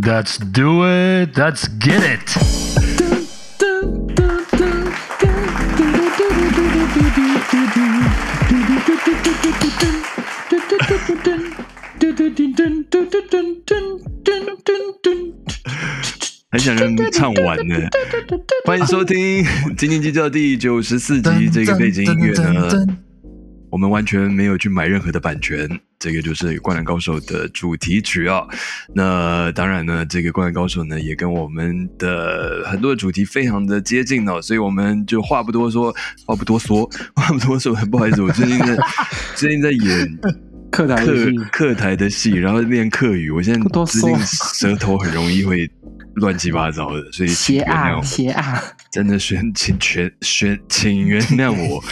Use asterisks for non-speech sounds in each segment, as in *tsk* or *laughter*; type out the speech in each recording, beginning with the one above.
Let's do it. Let's get it. *laughs* 很想让唱完呢。欢迎收听《斤斤计较》第九十四集。这个背景音乐呢，我们完全没有去买任何的版权。这个就是《灌篮高手》的主题曲啊。那当然呢，这个《灌篮高手》呢，也跟我们的很多的主题非常的接近哦。所以我们就话不多说，话不多说，*laughs* 话不多说。不好意思，我最近在 *laughs* 最近在演。课台课课台的戏，然后练课语，我现在最近舌头很容易会乱七八糟的，所以请原谅我。斜啊，真的选请全选，请原谅我。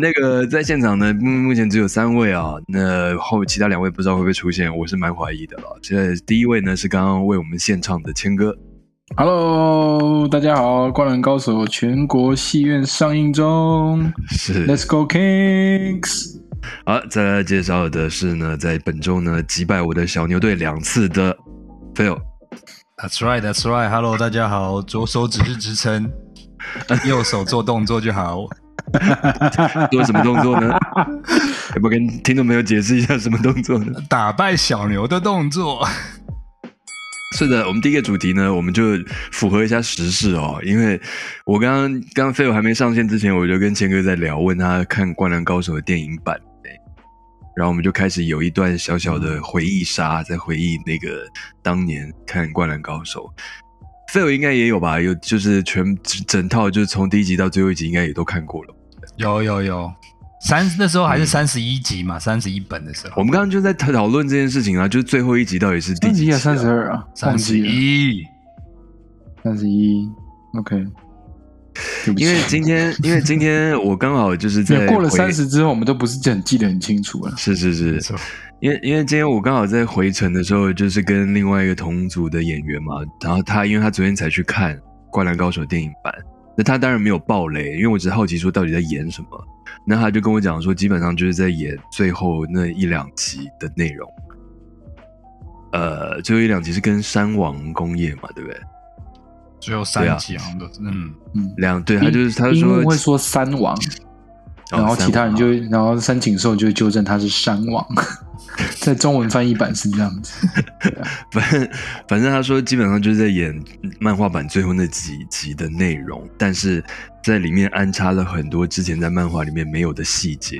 那个在现场呢，目前只有三位啊，那后其他两位不知道会不会出现，我是蛮怀疑的了。现在第一位呢是刚刚为我们献唱的谦哥，Hello，大家好，《灌篮高手》全国戏院上映中，是 Let's Go Kings。好，再来介绍的是呢，在本周呢击败我的小牛队两次的 Phil。That's right, that's right. Hello，大家好，左手只是支撑，右手做动作就好。*laughs* 做什么动作呢？要不跟听众朋友解释一下什么动作呢？打败小牛的动作。是的，我们第一个主题呢，我们就符合一下时事哦。因为我刚刚刚刚飞友还没上线之前，我就跟谦哥在聊，问他看《灌篮高手》的电影版，然后我们就开始有一段小小的回忆杀，在回忆那个当年看《灌篮高手》。飞友应该也有吧？有就是全整套，就是从第一集到最后一集，应该也都看过了。有有有，三那时候还是三十一集嘛，三十一本的时候。我们刚刚就在讨论这件事情啊，就是最后一集到底是第几集？三十二啊，三十一，三十一。OK。因为今天，*laughs* 因为今天我刚好就是在过了三十之后，我们都不是很记得很清楚了。是是是，因为因为今天我刚好在回程的时候，就是跟另外一个同组的演员嘛，然后他因为他昨天才去看《灌篮高手》电影版，那他当然没有爆雷，因为我只是好奇说到底在演什么，那他就跟我讲说，基本上就是在演最后那一两集的内容，呃，最后一两集是跟山王工业嘛，对不对？最后三集好像都是，嗯嗯，两对他就是他说会说三王，然后其他人就然后三井寿就纠正他是山王，*laughs* 在中文翻译版是这样子。*laughs* 反正反正他说基本上就是在演漫画版最后那几集的内容，但是在里面安插了很多之前在漫画里面没有的细节，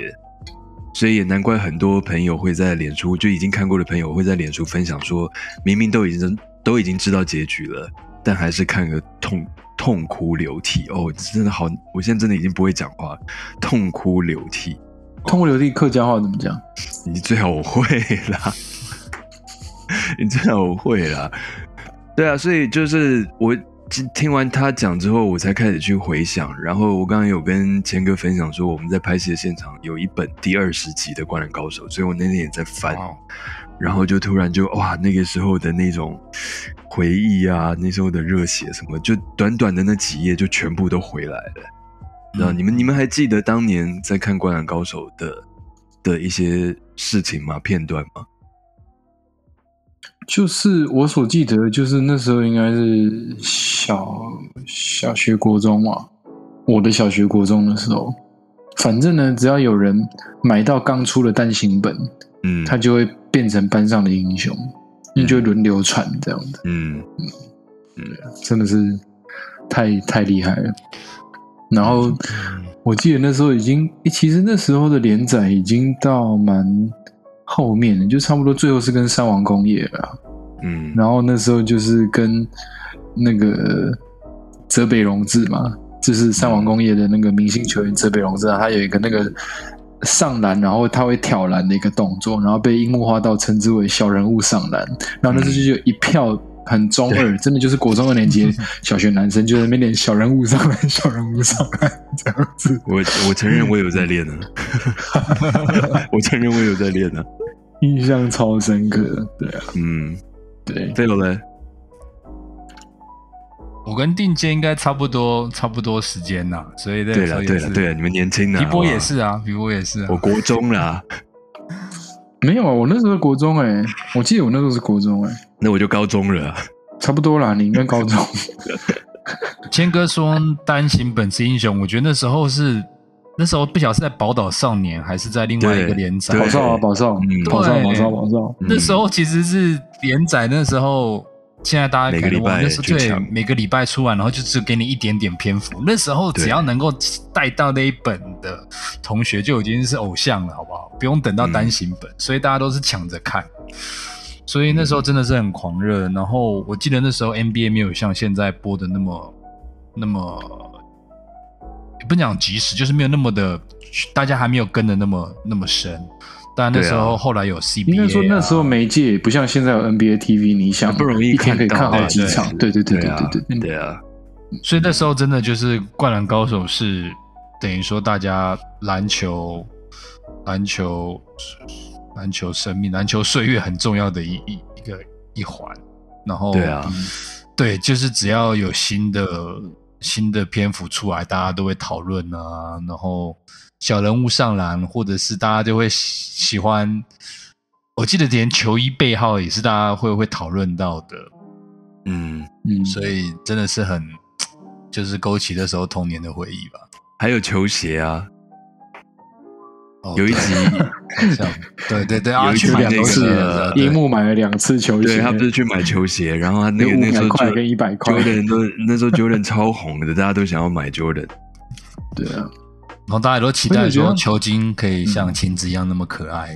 所以也难怪很多朋友会在脸书就已经看过的朋友会在脸书分享说，明明都已经都已经知道结局了。但还是看个痛痛哭流涕哦，真的好！我现在真的已经不会讲话，痛哭流涕，痛哭流涕客家话怎么讲？你最好会啦，*laughs* 你最好会啦。对啊，所以就是我听完他讲之后，我才开始去回想。然后我刚刚有跟谦哥分享说，我们在拍戏的现场有一本第二十集的《灌篮高手》，所以我那天也在翻。然后就突然就哇，那个时候的那种回忆啊，那时候的热血什么，就短短的那几页就全部都回来了。知道你们你们还记得当年在看《灌篮高手》的的一些事情吗？片段吗？就是我所记得，就是那时候应该是小小学、国中嘛。我的小学、国中的时候，反正呢，只要有人买到刚出的单行本，嗯，他就会。变成班上的英雄，你就轮流传这样子。嗯嗯嗯，真的是太太厉害了。然后我记得那时候已经，其实那时候的连载已经到蛮后面了，就差不多最后是跟三王工业了。嗯，然后那时候就是跟那个泽北荣治嘛，就是三王工业的那个明星球员泽北荣治啊，他有一个那个。上篮，然后他会挑篮的一个动作，然后被樱木花道称之为小人物上篮。然后那时候就有一票很中二，真的就是国中二年级小学男生就在那边练小人物上篮、小人物上篮这样子。我我承认我有在练呢，我承认我有在练 *laughs* 呢，印象超深刻。对啊，嗯，对，飞龙嘞。我跟定坚应该差不多，差不多时间呐，所以对了，对了，对了，你们年轻啊，皮波也是啊，皮波也是啊，我国中啦，没有啊，我那时候国中哎、我记得我那时候是国中哎、那我就高中了啊。差不多啦，你应该高中。*laughs* 谦哥说单行本是英雄，我觉得那时候是那时候不晓得是在宝岛少年还是在另外一个对连载对宝。少啊，宝少，嗯宝少，对宝少，宝少。那时候其实是连载，那时候现在大家可能忘了，每个礼拜那时候对每个礼拜出完，然后就只给你一点点篇幅。那时候只要能够带到那一本的同学就已经是偶像了，好不好？不用等到单行本，所以大家都是抢着看。所以那时候真的是很狂热。然后我记得那时候 NBA 没有像现在播的那么那么，也不讲及时，就是没有那么的，大家还没有跟的那么那么深。但那时候后来有 CBA，、啊、应该说那时候媒介不像现在有 NBA TV，你想不容易一天可以看好几场。对对对对对啊对对对。对啊，所以那时候真的就是《灌篮高手》是等于说大家篮球、篮球、篮球生命、篮球岁月很重要的一一一个一环。然后对啊嗯对，就是只要有新的新的篇幅出来，大家都会讨论啊。然后小人物上篮，或者是大家就会喜喜欢。我记得连球衣背号也是大家会会讨论到的。嗯，嗯，所以真的是很，就是勾起那时候童年的回忆吧。还有球鞋啊，哦 *laughs* 有一集，对对对，啊，有一去买那集那个个樱木买了两次球鞋，对他不是去买球鞋，然后他那有个那时候就跟一百块。Jordan 都那时候 Jordan 超红的，大家都想要买 Jordan。对啊，然后大家都期待我也觉得说球精可以像晴子一样那么可爱。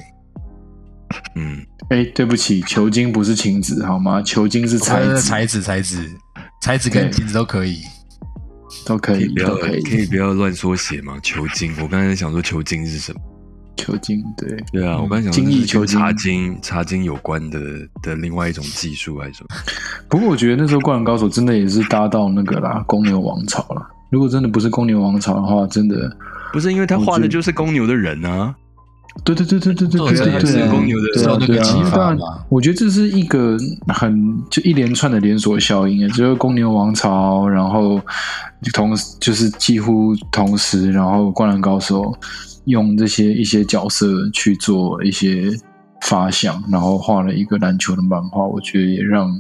嗯，哎，对不起，球精不是晴子好吗？球精是才子，呃才子才子才子跟对晴子都可以。都可以，不要都可以。可以不要乱缩写嘛？球精，我刚才想说球精是什么？球精，对，对啊，嗯我刚才想说精益这是跟求精茶精茶精有关的的另外一种技术还是什么？不过我觉得那时候《灌篮高手》真的也是搭到那个啦，公牛王朝啦。如果真的不是公牛王朝的话，真的，不是因为他画的就是公牛的人啊，对对对对对对作者对对对啊，也是公牛的对啊对啊受那个启因为当然发嘛我觉得这是一个很就一连串的连锁效应啊，就是公牛王朝，然后同时就是几乎同时，然后灌篮高手用这些一些角色去做一些发想，然后画了一个篮球的漫画，我觉得也让。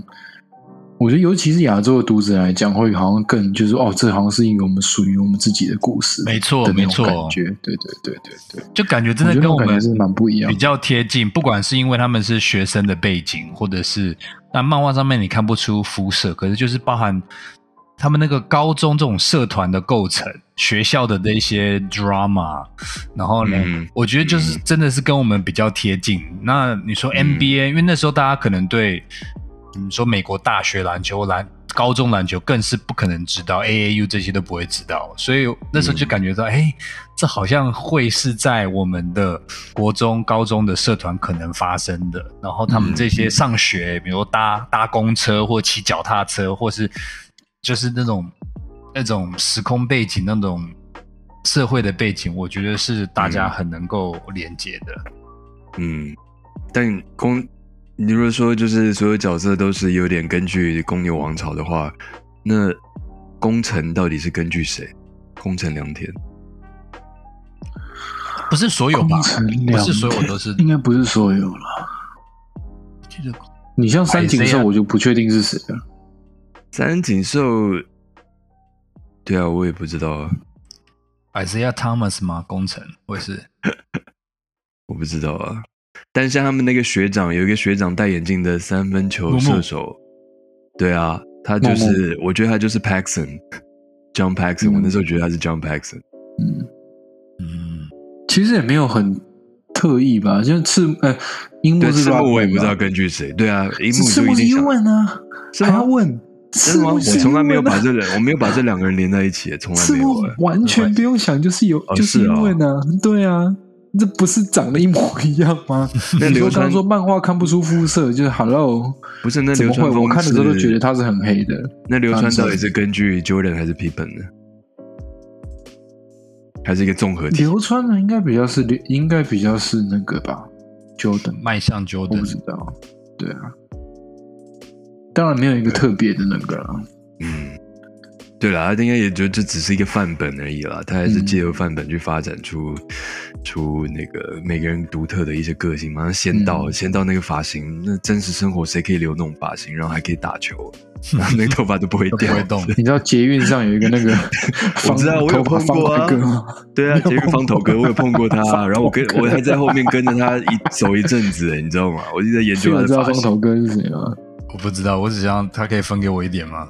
我觉得，尤其是亚洲的读者来讲，会好像更就是哦，这好像是一个我们属于我们自己的故事，没错没错。感觉，对对对对对，就感觉真的跟我们是蛮不一样比较贴近，不管是因为他们是学生的背景，或者是那漫画上面你看不出肤色，可是就是包含他们那个高中这种社团的构成，学校的那些 drama，然后呢，嗯。我觉得就是真的是跟我们比较贴近。那你说 NBA，、因为那时候大家可能对你说美国大学篮球、篮高中篮球更是不可能知道，AAU 这些都不会知道，所以那时候就感觉到，哎、这好像会是在我们的国中、高中的社团可能发生的。然后他们这些上学，比如搭搭公车或骑脚踏车，或是就是那种那种时空背景、那种社会的背景，我觉得是大家很能够连接的。嗯，但公，你如果说就是所有角色都是有点根据公牛王朝的话，那功臣到底是根据谁？功臣良田，不是所有吧？不是所有都是。应该不是所有了。记得你像三井寿，我就不确定是谁了。三井寿，对啊，我也不知道啊，Isaiah Thomas 吗？工程会是？*laughs* 我不知道啊。但像他们那个学长，有一个学长戴眼镜的三分球射手，对啊，他就是，我觉得他就是 Paxson，John Paxson，、嗯我那时候觉得他是 John Paxson。嗯，嗯，其实也没有很特意吧，像赤呃樱木对，是赤木我也不知道根据谁。对啊，樱木赤木是就一定想 U 问啊，是吗？还要问？真的吗？我从来没有把这两，我没有把这两个人连在一起，从来没有 *laughs* 欸。完全不用想，就是有哦就是因为呢，对啊，这不是长得一模一样吗？*laughs* 那你说刚流川说漫画看不出肤色，就是 Hello，不是那怎么会？流川我看的时候都觉得他是很黑的。那流川到底是根据 Jordan 还是 Pippen 呢？还是一个综合体？流川呢，应该比较是应该比较是那个吧，Jordan，迈向我不 Jordan 知道。对啊，当然没有一个特别的那个啦。嗯，对了，他应该也就这只是一个范本而已啦，他还是借由范本去发展出、出那个每个人独特的一些个性嘛。先到、嗯先到那个发型，那真实生活谁可以留那种发型，然后还可以打球，然 *laughs* 后那个头发都不会掉，不会动。*laughs* 你知道捷运上有一个那个我知道我有碰过啊？对啊，捷运方头哥，我有碰过他，*laughs* 然后我跟我还在后面跟着他一走一阵子，你知道吗？我就在研究所以我知道他的发型。方头哥是谁吗？我不知道，我只想他可以分给我一点吗？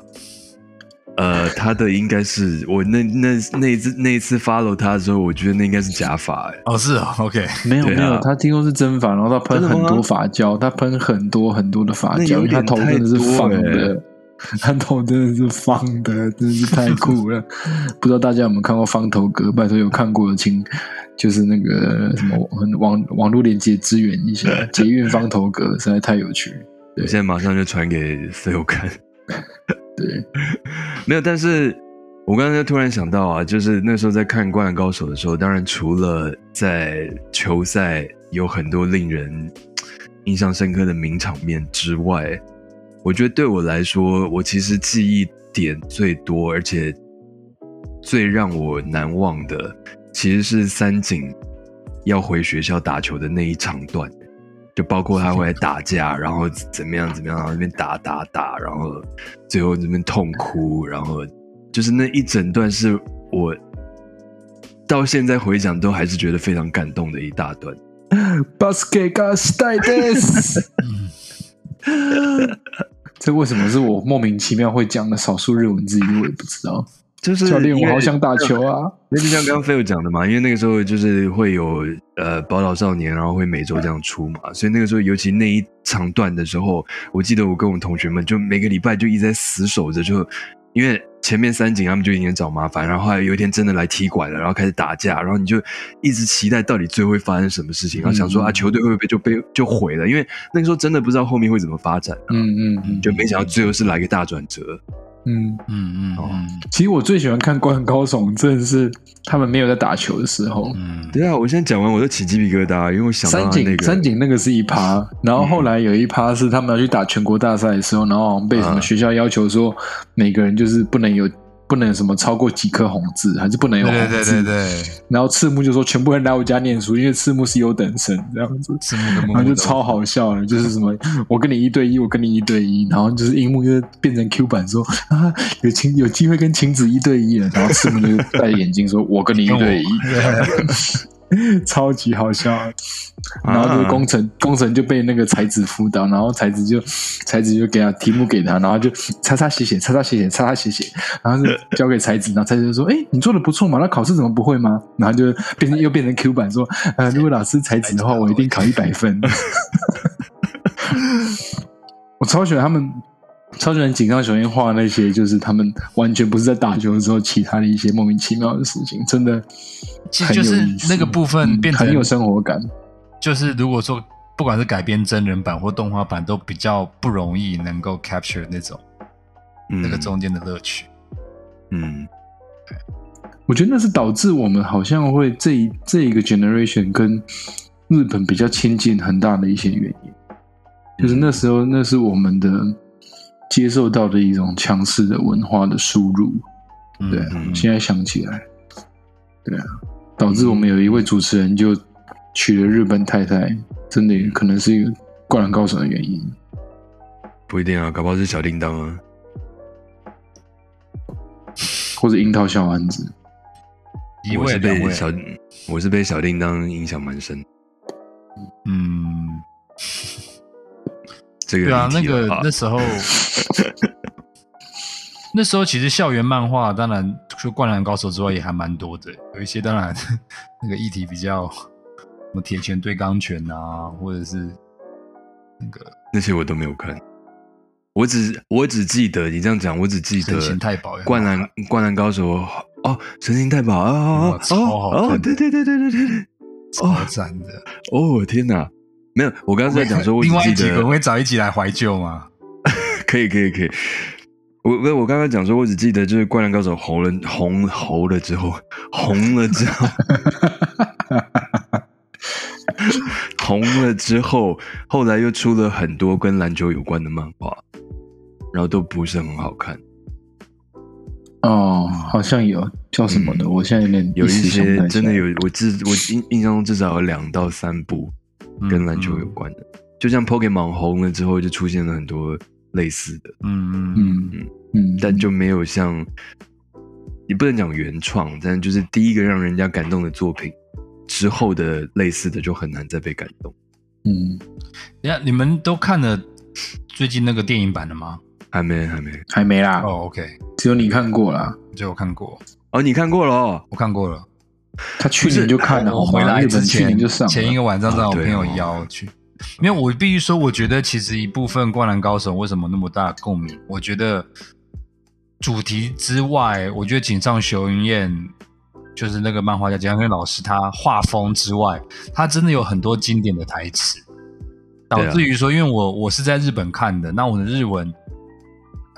呃，他的应该是我那那那一次那一次 follow 他的时候，我觉得那应该是假发、欸，哦，是哦，OK，没有啊没有，他听说是真发，然后他喷很多发胶，他喷很多很多的发胶，因为他头真的是方的，*laughs* 他头真的是方的，真的是太酷了。*laughs* 不知道大家有没有看过方头哥？拜托有看过的请就是那个什么网网络连接支援一下，*laughs* 捷运方头哥实在太有趣了。我现在马上就传给 Phil 看。对，*laughs* 没有，但是我刚才突然想到啊，就是那时候在看《灌篮高手》的时候，当然除了在球赛有很多令人印象深刻的名场面之外，我觉得对我来说，我其实记忆点最多，而且最让我难忘的，其实是三井要回学校打球的那一场段。就包括他会来打架，然后怎么样怎么样，然后那边打打打，然后最后那边痛哭，然后就是那一整段是我到现在回想都还是觉得非常感动的一大段。*laughs* バスケがしたいです。*laughs* 这为什么是我莫名其妙会讲的少数日文字语？我也不知道。 就是教练，我好想打球啊！那就像刚刚 Phil 讲的嘛，因为那个时候就是会有呃宝岛少年，然后会每周这样出嘛，所以那个时候尤其那一长段的时候，我记得我跟我同学们就每个礼拜就一直在死守着，就因为前面三井他们就已经找麻烦，然后后来有一天真的来踢馆了，然后开始打架，然后你就一直期待到底最后会发生什么事情，然后想说嗯啊球队会不会就被就毁了，因为那个时候真的不知道后面会怎么发展，嗯嗯嗯，就没想到最后是来个大转折。嗯，嗯嗯嗯。其实我最喜欢看《灌篮高手》，真的是他们没有在打球的时候。嗯，对啊，我现在讲完我都起鸡皮疙瘩，因为我想到三井他那个三井那个是一趴，然后后来有一趴是他们要去打全国大赛的时候，然后好像被什么嗯。学校要求说每个人就是不能有不能什么超过几颗红字，还是不能有对红字。对对对。对，然后赤木就说全部人来我家念书，因为赤木是优等生这样子。赤木跟木然后就超好笑了，就是什么我跟你一对一，我跟你一对一，然后就是樱木就变成 Q 版说啊有晴有机会跟晴子一对一了，然后赤木就戴着眼镜说 *laughs* 我跟你一对一，*laughs* 超级好笑。然后就是工程工程就被那个才子辅导，然后才子就才子就给他题目给他，然后就擦擦写写擦擦写写擦擦写写，然后就交给才子，然后才子就说：“哎，你做的不错嘛，那考试怎么不会吗？”然后就变成又变成 Q 版说：“呃，如果老师才子的话，我一定考一百分。” *laughs* 我超喜欢他们，超级人井上雄彦画那些，就是他们完全不是在打球的时候，其他的一些莫名其妙的事情，真的很有其实就是意思那个部分嗯变成很有生活感。就是如果说不管是改编真人版或动画版，都比较不容易能够 capture 那种那个中间的乐趣。嗯我觉得那是导致我们好像会这一这一个 generation 跟日本比较亲近很大的一些原因，就是那时候那是我们的接受到的一种强势的文化的输入。嗯对啊，嗯现在想起来，对啊，导致我们有一位主持人就娶了日本太太，真的可能是一个灌篮高手的原因。不一定啊，搞不好是小叮当啊。或者樱桃小丸子，我是被小我是被小叮当影响蛮深。嗯，这个对啊，那个那时候，*laughs* 那时候其实校园漫画，当然除了《灌篮高手》之外，也还蛮多的。有一些当然 *laughs* 那个议题比较什么铁拳对钢拳啊，或者是那个那些我都没有看，我只我只记得你这样讲，我只记得灌篮灌篮高手哦，神行太保啊哦对对对对对对对，超赞的。哦天哪，没有，我刚刚在讲说，*laughs* 我只另外一集记得我们会找一集来怀旧吗？*laughs* 可以可以可以。我我我刚刚讲说，我只记得就是《灌篮高手》红了红红了之后，红了之后，*laughs* 红了之后，后来又出了很多跟篮球有关的漫画，然后都不是很好看。哦，好像有叫什么的，我现在有点有一些真的有，我至我印印象中至少有两到三部跟篮球有关的，就像 Pokemon 红了之后，就出现了很多类似的，嗯嗯嗯，但就没有像，也不能讲原创，但就是第一个让人家感动的作品之后的类似的就很难再被感动。嗯等一下你们都看了最近那个电影版的吗？还没，还没。还没啦，哦，OK，只有你看过啦。这我看过，哦，你看过了哦？我看过了。他去年就看了，我回来之前年就上前一个晚上让我朋友哦邀我去，因为我必须说，我觉得其实一部分《灌篮高手》为什么那么大共鸣，我觉得主题之外，我觉得井上雄彦就是那个漫画家井上雄老师，他画风之外，他真的有很多经典的台词，导致于说，因为我我是在日本看的，那我的日文。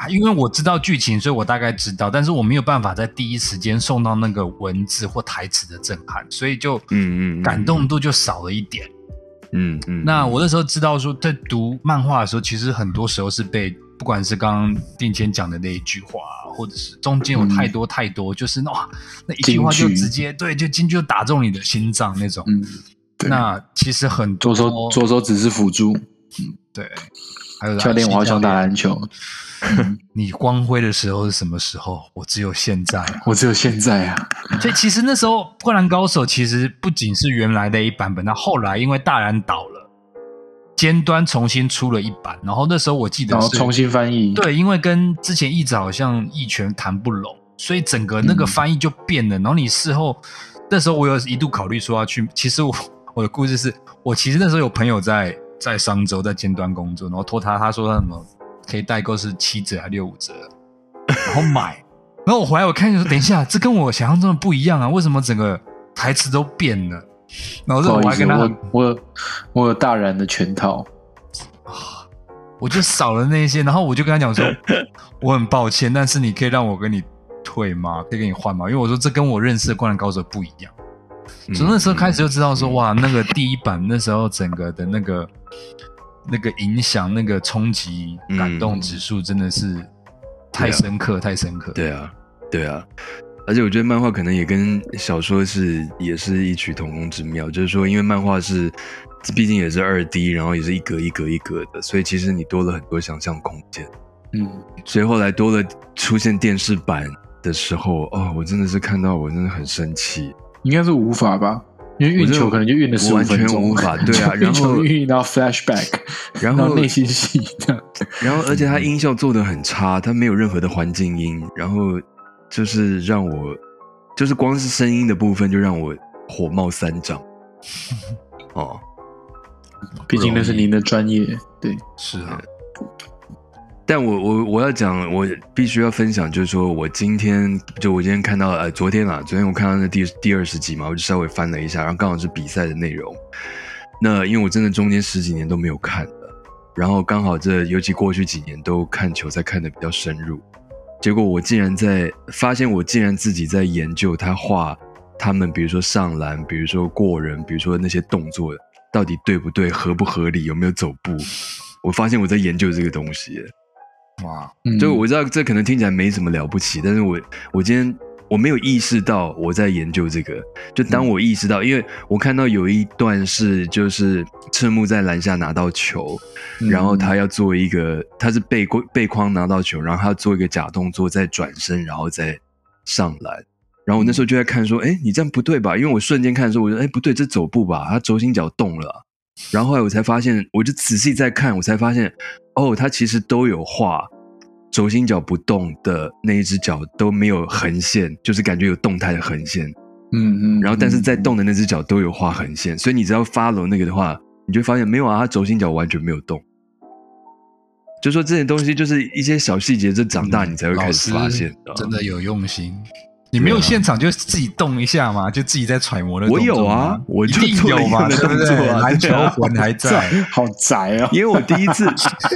因为我知道剧情，所以我大概知道，但是我没有办法在第一时间送到那个文字或台词的震撼，所以就嗯嗯嗯感动度就少了一点。嗯嗯。那我那时候知道说，在读漫画的时候，其实很多时候是被不管是刚刚定谦讲的那一句话，或者是中间有太多太多，就是哇，那一句话就直接对，就进去就打中你的心脏那种。嗯，对那其实很多左手左手只是辅助，对，还有教练我好想打篮球，*laughs* 你光辉的时候是什么时候？我只有现在啊。我只有现在啊，所以其实那时候《灌篮高手》其实不仅是原来的一版本，那后来因为大然倒了，尖端重新出了一版，然后那时候我记得是然后重新翻译，对，因为跟之前译者好像一拳谈不拢，所以整个那个翻译就变了。然后你事后那时候我有一度考虑说要去，其实我我的故事是我其实那时候有朋友在在商周在尖端工作，然后托他他说他什么可以代购是七折还六五折，然后买，然后我回来我看就说等一下，这跟我想象中的不一样啊，为什么整个台词都变了？然后我还跟他我我有我有大然的全套，我就少了那些，然后我就跟他讲说，我很抱歉，但是你可以让我跟你退吗？可以跟你换吗？因为我说这跟我认识的灌篮高手不一样。嗯从那时候开始就知道说，哇，那个第一版那时候整个的那个那个影响、那个冲击、嗯感动指数真的是太深刻、太深刻。对啊，对啊，而且我觉得漫画可能也跟小说是也是异曲同工之妙，就是说，因为漫画是毕竟也是二 D，然后也是一格一格一格的，所以其实你多了很多想象空间。嗯，所以后来多了出现电视版的时候，哦，我真的是看到我真的很生气。应该是无法吧，因为运球可能就运了十五我完全分钟，无法对啊运然后球运到 flashback，然后然内心戏这样，然后而且它音效做的很差，它没有任何的环境音，然后就是让我，就是光是声音的部分就让我火冒三丈。*laughs* 哦，毕竟那是您的专业，对，是啊，但我我我要讲，我必须要分享，就是说我今天就我今天看到呃，昨天啊，昨天我看到那第第二十集嘛，我就稍微翻了一下，然后刚好是比赛的内容。那因为我真的中间十几年都没有看了，然后刚好这尤其过去几年都看球赛看的比较深入，结果我竟然在发现我竟然自己在研究他画他们，比如说上篮，比如说过人，比如说那些动作到底对不对，合不合理，有没有走步。我发现我在研究这个东西，哇，嗯就我知道这可能听起来没什么了不起，但是我我今天我没有意识到我在研究这个。就当我意识到，因为我看到有一段是就是赤木在篮下拿到球，嗯然后他要做一个，他是背框背框拿到球，然后他要做一个假动作，再转身，然后再上篮。然后我那时候就在看说，哎，你这样不对吧？因为我瞬间看的时候，我说，哎，不对，这走步吧，他轴心脚动了啊。然后后来我才发现，我就仔细在看，我才发现，哦，他其实都有画轴心脚不动的那一只脚都没有横线，就是感觉有动态的横线。嗯嗯，然后但是在动的那只脚都有画横线，所以你只要 follow 那个的话，你就会发现没有啊，他轴心脚完全没有动。就说这些东西就是一些小细节，这长大你才会开始发现。嗯真的有用心。你没有现场就自己动一下嘛，就自己在揣摩的。我有啊我就有啊篮球魂还在。*laughs* 好宅啊，因为我第一次，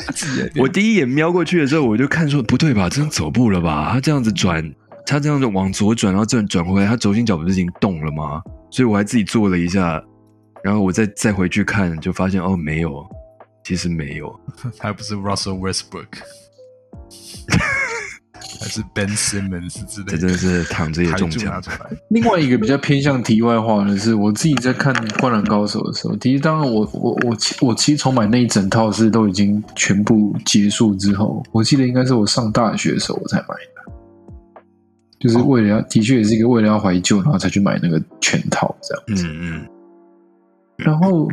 *laughs* 我第一眼瞄过去的时候，我就看说不对吧，这样走步了吧？他这样子转，他这样子往左转，然后这样转回来，他轴心脚不是已经动了吗？所以我还自己做了一下，然后我再再回去看，就发现哦，没有，其实没有。*laughs* 还不是 Russell Westbrook，是 Ben Simmons 之类的，这真的是躺着也中枪台柱拿。出来。另外一个比较偏向题外话的是，我自己在看《灌篮高手》的时候，其实当然我我我其我其实从买那一整套是都已经全部结束之后，我记得应该是我上大学的时候我才买的，就是为了要，的确也是一个为了要怀旧，然后才去买那个全套这样。嗯嗯，然后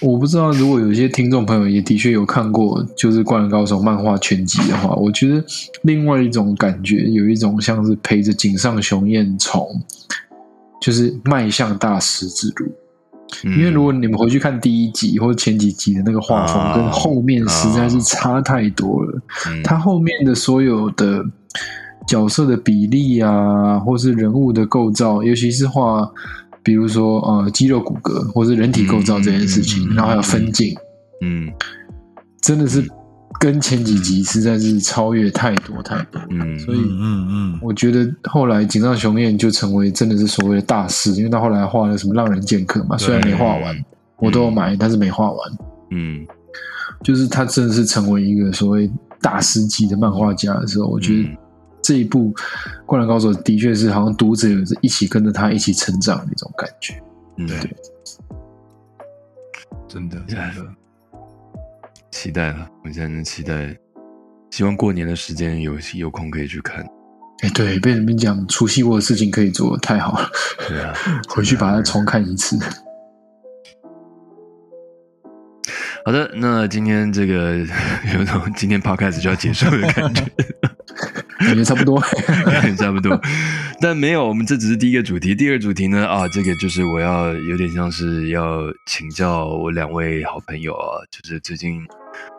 我不知道，如果有些听众朋友也的确有看过，就是《灌篮高手》漫画全集的话，我觉得另外一种感觉，有一种像是陪着井上雄彦从，就是迈向大师之路。嗯因为如果你们回去看第一集或者前几集的那个画风，啊跟后面实在是差太多了。嗯它后面的所有的角色的比例啊，或是人物的构造，尤其是画，比如说呃肌肉骨骼或是人体构造这件事情，嗯嗯嗯然后还有分镜，嗯。真的是跟前几集实在是超越太多太多。嗯所以嗯嗯我觉得后来井上雄彦就成为真的是所谓的大师，因为他后来画了什么《浪人剑客》嘛，虽然没画完，我都有买，但是没画完。嗯。就是他真的是成为一个所谓大师级的漫画家的时候，我觉得嗯这一部《灌篮高手》的确是好像读者一起跟着他一起成长的一种感觉。嗯，对真的真的，*laughs* 期待了，我现在能期待，希望过年的时间有有空可以去看。哎，对，被你们讲除夕我的事情可以做，太好了，对啊，回去把它重看一次。*laughs* 好的，那今天这个 *laughs* 有种今天 podcast 就要结束的感觉。感觉差不多。*laughs* 差不多，但没有，我们这只是第一个主题。第二主题呢，啊，这个就是我要有点像是要请教我两位好朋友啊，就是最近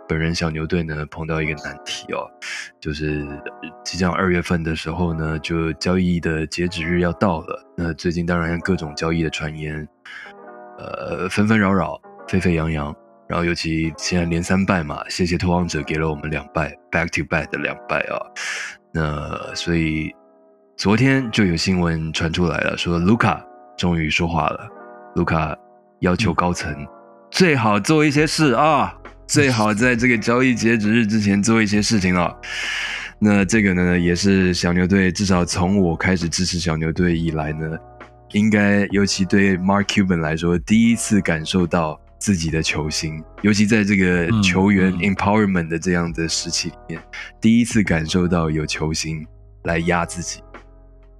本人小牛队呢碰到一个难题哦，就是即将二月份的时候呢，就交易的截止日要到了。那最近当然各种交易的传言，呃，纷纷扰扰，沸沸扬扬。然后尤其现在连三败嘛，谢谢拓荒者给了我们两败，back to back 的两败啊。那所以昨天就有新闻传出来了，说卢卡终于说话了。卢卡要求高层、最好做一些事啊，最好在这个交易截止日之前做一些事情了。那这个呢，也是小牛队至少从我开始支持小牛队以来呢，应该尤其对 Mark Cuban 来说，第一次感受到自己的球星，尤其在这个嗯球员嗯 empowerment 的这样的时期里面，第一次感受到有球星来压自己。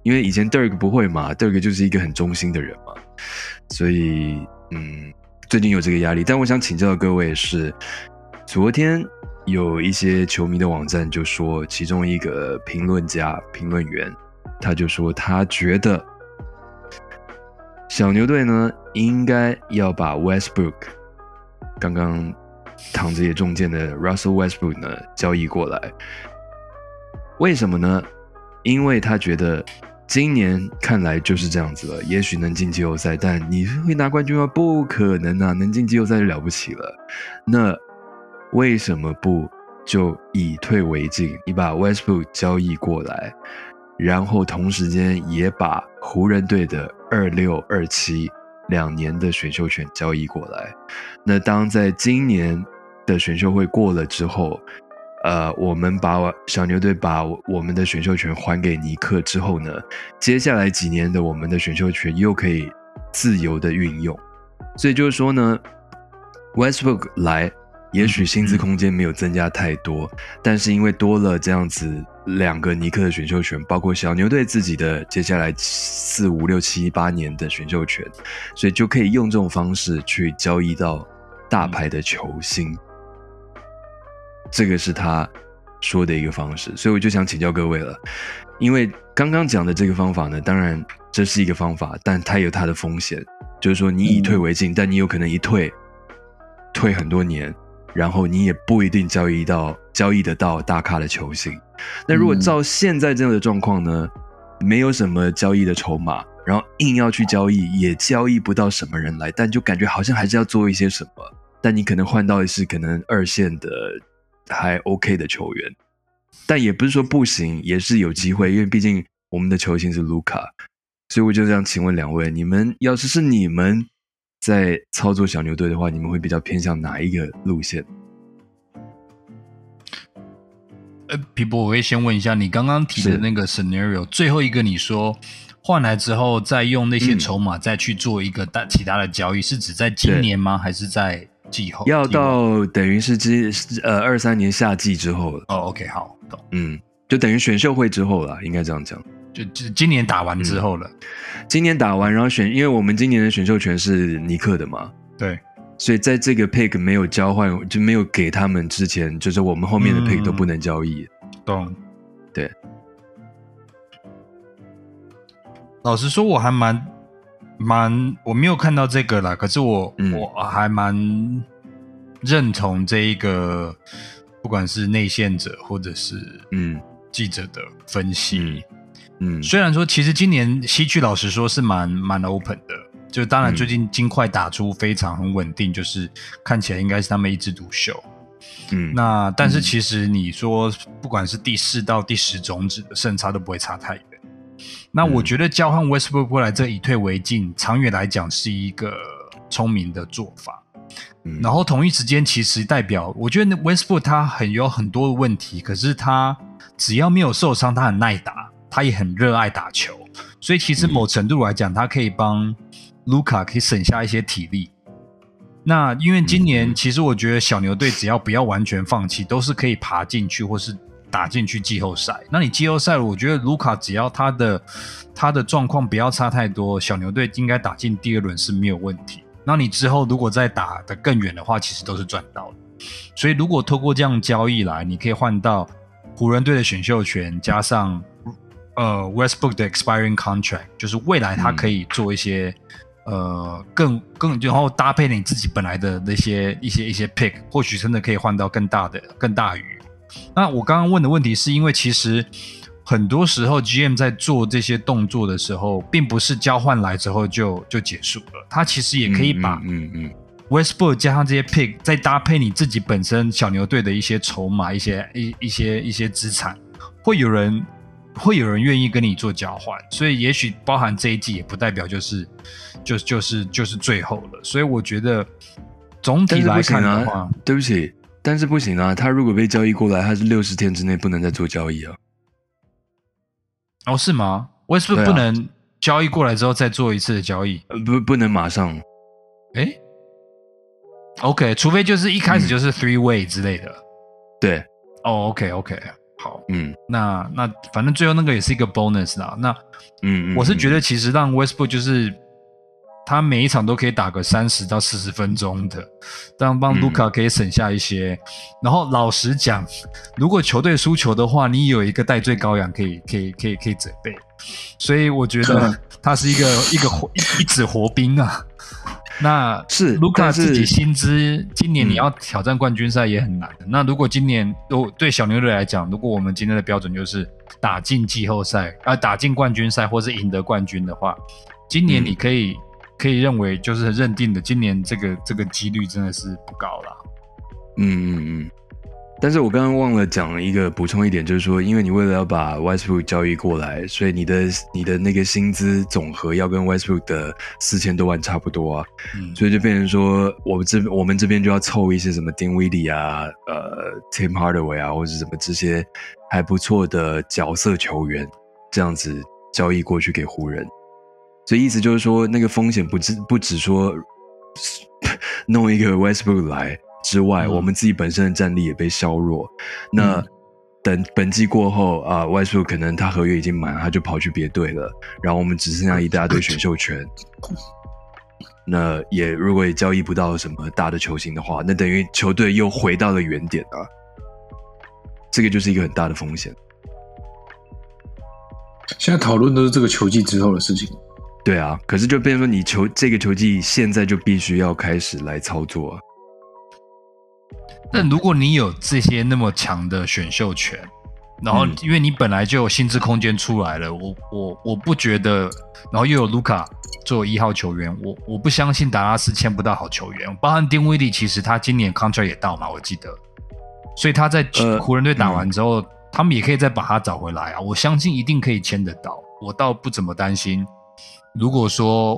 因为以前 Dirk 不会嘛，Dirk 就是一个很忠心的人嘛，所以嗯，最近有这个压力。但我想请教各位是，昨天有一些球迷的网站就说，其中一个评论家、评论员，他就说他觉得小牛队呢应该要把 Westbrook 刚刚躺着也中箭的 Russell Westbrook 呢交易过来。为什么呢？因为他觉得今年看来就是这样子了，也许能进季后赛，但你会拿冠军吗？不可能啊！能进季后赛就了不起了。那为什么不就以退为进？你把 Westbrook 交易过来，然后同时间也把湖人队的二六二七两年的选秀权交易过来。那当在今年的选秀会过了之后，呃，我们把小牛队把我们的选秀权还给尼克之后呢，接下来几年的我们的选秀权又可以自由的运用。所以就是说呢，Westbrook 来，也许薪资空间没有增加太多，但是因为多了这样子两个尼克的选秀权，包括小牛队自己的接下来四五六七八年的选秀权，所以就可以用这种方式去交易到大牌的球星。这个是他说的一个方式，所以我就想请教各位了，因为刚刚讲的这个方法呢，当然这是一个方法，但它有它的风险，就是说你以退为进，但你有可能一退退很多年，然后你也不一定交易到交易得到大咖的球星。那如果照现在这样的状况呢，没有什么交易的筹码，然后硬要去交易，也交易不到什么人来，但就感觉好像还是要做一些什么，但你可能换到的是可能二线的还 OK 的球员，但也不是说不行，也是有机会，因为毕竟我们的球星是卢卡，所以我就这样请问两位，你们要是是你们在操作小牛队的话，你们会比较偏向哪一个路线？呃，皮博，我会先问一下，你刚刚提的那个 scenario，最后一个你说换来之后再用那些嗯筹码再去做一个大其他的交易，是指在今年吗？还是在季后？要到等于是之呃二三年夏季之后了，哦，OK，好，懂。嗯，就等于选秀会之后了，应该这样讲。就就今年打完之后了，今年打完，然后选，因为我们今年的选秀权是尼克的嘛，对，所以在这个 pick 没有交换，就没有给他们之前，就是我们后面的 pick 嗯都不能交易。懂。对。老实说，我还蛮蛮我没有看到这个啦，可是我、嗯我还蛮认同这一个，不管是内线者或者是嗯记者的分析。嗯嗯，虽然说，其实今年西区老实说是蛮蛮 open 的，就当然嗯。最近金块打出非常很稳定，就是看起来应该是他们一枝独秀。嗯。那但是嗯。其实你说，不管是第四到第十种子的胜差都不会差太远。那我嗯觉得交换 Westbrook 过来，这以退为进，长远来讲是一个聪明的做法。嗯。然后同一时间，其实代表我觉得 Westbrook 他很有很多的问题，可是他只要没有受伤，他很耐打，他也很热爱打球，所以其实嗯某程度来讲，他可以帮卢卡可以省下一些体力。那因为今嗯年嗯其实我觉得小牛队只要不要完全放弃，都是可以爬进去或是打进去季后赛。那你季后赛，我觉得卢卡只要他的他的状况不要差太多，小牛队应该打进第二轮是没有问题。那你之后如果再打得更远的话，其实都是赚到的。所以如果透过这样交易来，你可以换到湖人队的选秀权，加上呃 Westbrook 的 expiring contract，就是未来他可以做一些、呃更更，然后搭配你自己本来的那些一些一些 pick，或许真的可以换到更大的更大鱼。那我刚刚问的问题是因为其实很多时候 GM 在做这些动作的时候，并不是交换来之后就就结束了，他其实也可以把嗯嗯。Westbrook 加上这些 pick，再搭配你自己本身小牛队的一些筹码、一些一一些一些资产，会有人会有人愿意跟你做交换，所以也许包含这一季，也不代表就是就就是就是最后了。所以我觉得总体来看的话，啊，对不起，但是不行啊，他如果被交易过来，他是六十天之内不能再做交易啊。哦是吗？Westbrook 对啊不能交易过来之后再做一次的交易？呃不，不能马上。诶 o k 除非就是一开始嗯就是 three way 之类的。对，哦，OK OK，好。嗯那那反正最后那个也是一个 bonus 啦。那嗯，嗯我是觉得其实让 Westbrook 就是他每一场都可以打个三十到四十分钟的，这样帮嗯卢卡可以省下一些。然后老实讲，如果球队输球的话，你有一个代罪羔羊可以可以可以可以准备。所以我觉得他是一个一个活一一纸活兵啊。那是卢卡自己薪资，今年你嗯要挑战冠军赛也很难。那如果今年都对小牛队来讲，如果我们今天的标准就是打进季后赛啊、打进冠军赛或是赢得冠军的话，今年嗯你可以、可以认为就是认定的，今年这个这个几率真的是不高了。嗯嗯嗯。但是我刚刚忘了讲一个补充一点，就是说，因为你为了要把 Westbrook 交易过来，所以你的你的那个薪资总和要跟 Westbrook 的四千多万差不多啊，嗯，所以就变成说，我们这我们这边就要凑一些什么丁威迪啊、呃 Tim Hardaway 啊，或者什么这些还不错的角色球员，这样子交易过去给湖人。所以意思就是说，那个风险不只不只说 *laughs* 弄一个 Westbrook 来之外，嗯我们自己本身的战力也被削弱。那、嗯等本季过后啊、e o k 可能他合约已经满，他就跑去别队了，然后我们只剩下一大堆选秀权。那也如果也交易不到什么大的球星的话，那等于球队又回到了原点啊。这个就是一个很大的风险。现在讨论都是这个球季之后的事情。对啊，可是就变成说你球这个球季现在就必须要开始来操作啊。但如果你有这些那么强的选秀权，然后嗯。因为你本来就有薪资空间出来了，我我我不觉得，然后又有卢卡作为一号球员，我我不相信达拉斯签不到好球员，包含丁威迪，其实他今年 contract 也到嘛，我记得，所以他在呃湖人队打完之后，他们也可以再把他找回来啊，我相信一定可以签得到，我倒不怎么担心。如果说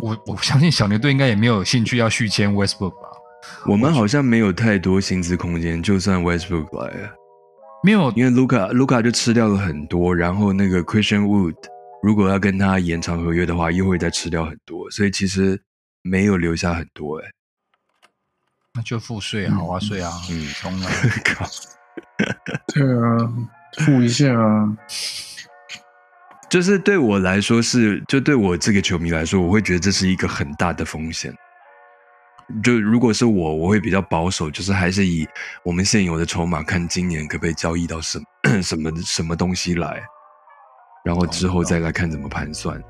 我我相信小牛队应该也没有兴趣要续签 Westbrook 吧。我们好像没有太多薪资空间，就算 Westbrook 来了，没有因为卢卡卢卡就吃掉了很多，然后那个 Christian Wood 如果要跟他延长合约的话，又会再吃掉很多，所以其实没有留下很多哎、那就付税好啊，花税啊，嗯冲啊！*laughs* 靠，对啊，付一下啊。就是对我来说是，就对我这个球迷来说，我会觉得这是一个很大的风险。就如果是我，我会比较保守，就是还是以我们现有的筹码看今年可不可以交易到什么 *coughs* 什么什么东西来，然后之后再来看怎么盘算。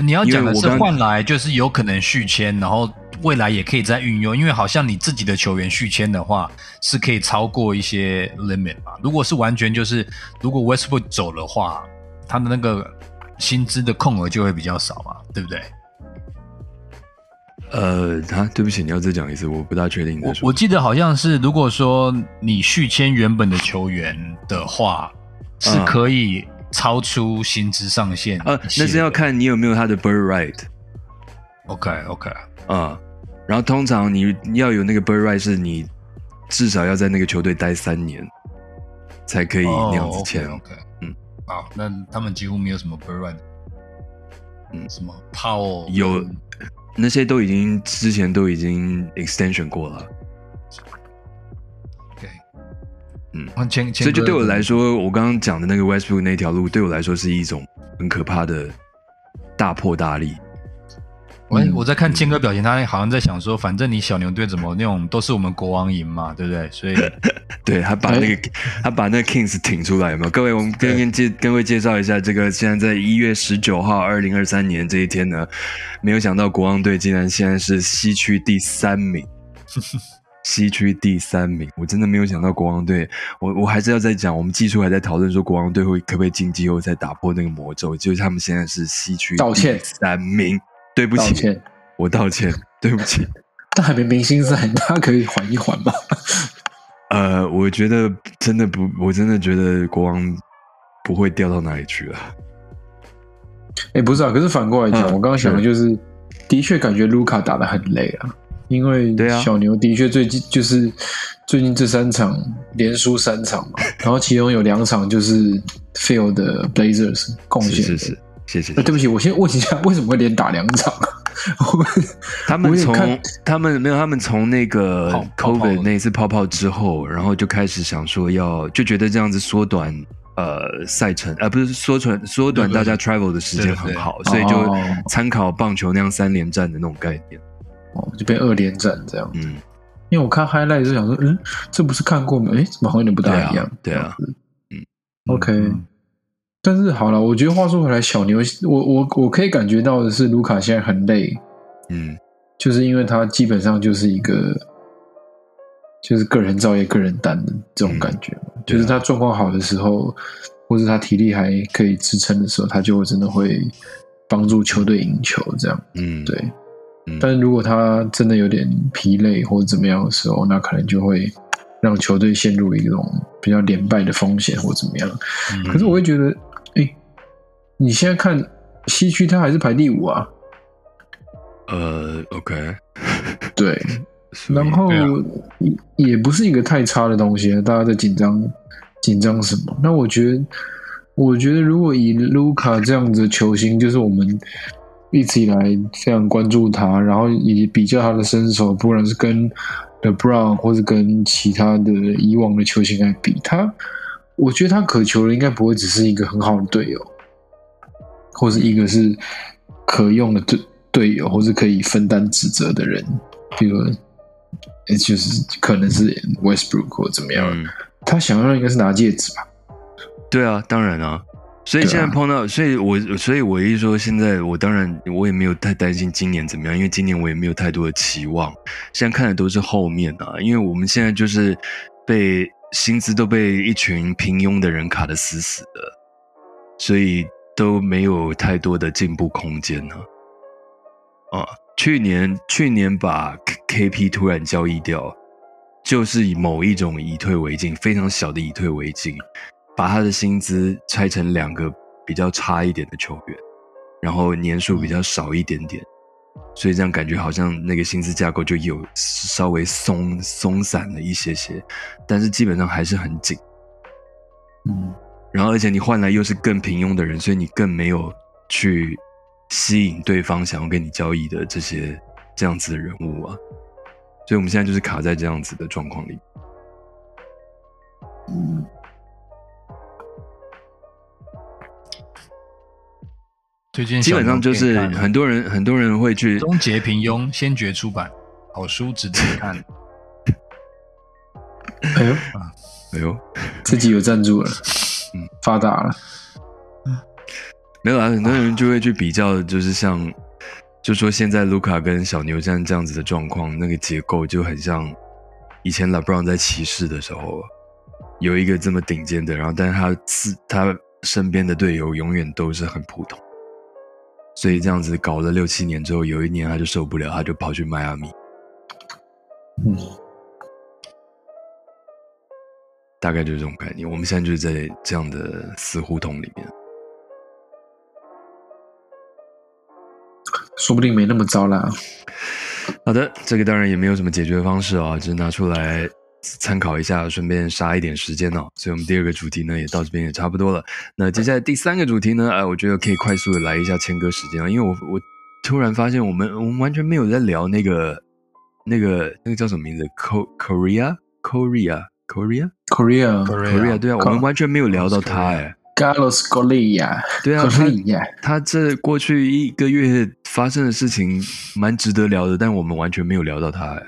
你要讲的是换来就是有可能续签，然后未来也可以再运用，因为好像你自己的球员续签的话是可以超过一些 limit 嘛。如果是完全就是如果 Westbrook 走的话，他的那个薪资的空额就会比较少嘛，对不对？呃，啊，对不起，你要再讲一次，我不大确定我我记得好像是，如果说你续签原本的球员的话，是嗯可以超出薪资上限呃，那是要看你有没有他的 bird right OK OK，啊、然后通常你你要有那个 bird right，是你至少要在那个球队待三年，才可以那样子签。OK，嗯，好，那他们几乎没有什么 bird right，嗯。什么 Powell 有那些都已经之前都已经 extension 过了，OK，嗯。所以就对我来说，我刚刚讲的那个 Westbrook 那条路，对我来说是一种很可怕的大破大立。我嗯我在看谦哥表情，他好像在想说，反正你小牛队怎么那种都是我们国王赢嘛，对不对？所以 *laughs* 对他把那个、他把那个 Kings 挺出来，有没有？各位，我们跟跟介各位介绍一下，这个现在在一月十九号，二零二三年这一天呢，没有想到国王队竟然现在是西区第三名，*laughs* 西区第三名，我真的没有想到国王队，我我还是要再讲，我们技术还在讨论说国王队会可不可以进季后赛打破那个魔咒，就是他们现在是西区道歉。三名，对不起，道歉，我道歉，对不起。但还没明星赛，大家可以缓一缓吧。*laughs* 呃，我觉得真的不，我真的觉得国王不会掉到哪里去了。哎、不是啊，可是反过来讲，嗯我刚刚想的就是，的确感觉卢卡打的很累啊，因为小牛的确最近就是最近这三场连输三场嘛，*laughs* 然后其中有两场就是 f i e l 的 Blazers 贡献的。是是是，谢谢呃，。对不起，我先问一下，为什么会连打两场？*laughs* 我他们从他们没有，他们从那个 COVID 那一次泡泡之后，然后就开始想说要，就觉得这样子缩短呃赛程，呃不是缩短缩短大家 travel 的时间对对很好，所以就哦参考棒球那样三连战的那种概念。哦就变二连战这样。嗯，因为我看 highlight 就想说，嗯，这不是看过吗？哎，怎么好像有点不大一样？对啊嗯 OK 但是好了，我觉得话说回来，小牛，我我我可以感觉到的是，卢卡现在很累，嗯。就是因为他基本上就是一个就是个人造业、个人担的这种感觉就是他状况好的时候，或者他体力还可以支撑的时候，他就真的会帮助球队赢球这样。嗯，对，嗯，但是如果他真的有点疲累或者怎么样的时候，那可能就会让球队陷入一种比较连败的风险或怎么样。嗯。可是我会觉得，哎、你现在看西区，他还是排第五啊。呃，OK，*laughs* *laughs* 对，然后啊也也不是一个太差的东西，大家在紧张紧张什么？那我觉得，我觉得如果以卢卡这样子的球星，就是我们一直以来非常关注他，然后以及比较他的身手，不管是跟 The Brown 或者跟其他的以往的球星来比，他我觉得他渴求的应该不会只是一个很好的队友，或是一个是可用的队队友，或是可以分担职责的人，比如呃就是可能是 Westbrook 或怎么样，嗯。他想要的应该是拿戒指吧？对啊，当然啊。所以现在碰到，所以我所以我一说，现在我当然我也没有太担心今年怎么样，因为今年我也没有太多的期望。现在看的都是后面啊，因为我们现在就是被薪资都被一群平庸的人卡得死死的，所以都没有太多的进步空间呢、啊。去年去年把 K- KP 突然交易掉，就是以某一种以退为进，非常小的以退为进，把他的薪资拆成两个比较差一点的球员，然后年数比较少一点点，所以这样感觉好像那个薪资架构就有稍微松松散了一些些，但是基本上还是很紧。嗯，然后而且你换来又是更平庸的人，所以你更没有去吸引对方想要跟你交易的这些这样子的人物啊。所以我们现在就是卡在这样子的状况里。嗯，推荐基本上就是很多人很多人会去终结平庸，先觉出版，好书值得看。哎呦，哎呦，自己有赞助了，嗯。嗯，发达了，没有啊，很多人就会去比较，就是像，就说现在卢卡跟小牛这样这样子的状况，那个结构就很像以前 LeBron 在骑士的时候，有一个这么顶尖的，然后但是他自他身边的队友永远都是很普通，所以这样子搞了六七年之后，有一年他就受不了，他就跑去迈阿密，嗯，大概就是这种概念。我们现在就是在这样的死胡同里面。说不定没那么糟啦。好的，这个当然也没有什么解决方式啊，只是拿出来参考一下，顺便杀一点时间哦。所以，我们第二个主题呢，也到这边也差不多了。那接下来第三个主题呢，哎，我觉得可以快速的来一下谦哥时间啊，因为我我突然发现我们我们完全没有在聊那个那个那个叫什么名字？Co Korea Korea Korea Korea Korea 对啊，我们完全没有聊到他哎。Carlos Correa，对啊，他他这过去一个月发生的事情蛮值得聊的，但我们完全没有聊到他哎。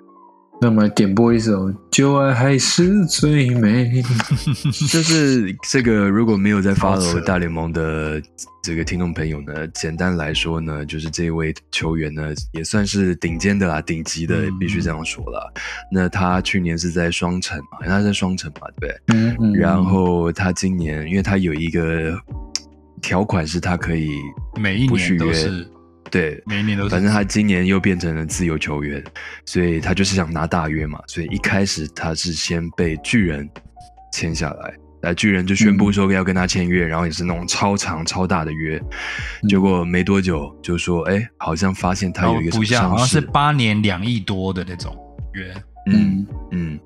那我们来点播一首《旧爱还是最美》。*laughs* 就是这个，如果没有在 follow 大联盟的这个听众朋友呢，简单来说呢，就是这位球员呢，也算是顶尖的啦，顶级的，嗯必须这样说啦。那他去年是在双城嘛，他在双城嘛，对不对？嗯嗯，然后他今年，因为他有一个条款是他可以每一年都是，对，每一年都是。反正他今年又变成了自由球员，所以他就是想拿大约嘛。所以一开始他是先被巨人签下来，那巨人就宣布说要跟他签约，然后也是那种超长超大的约。结果没多久就说，哎，好像发现他有一个什么补一下，好像是势，八年两亿多的那种约。嗯嗯嗯，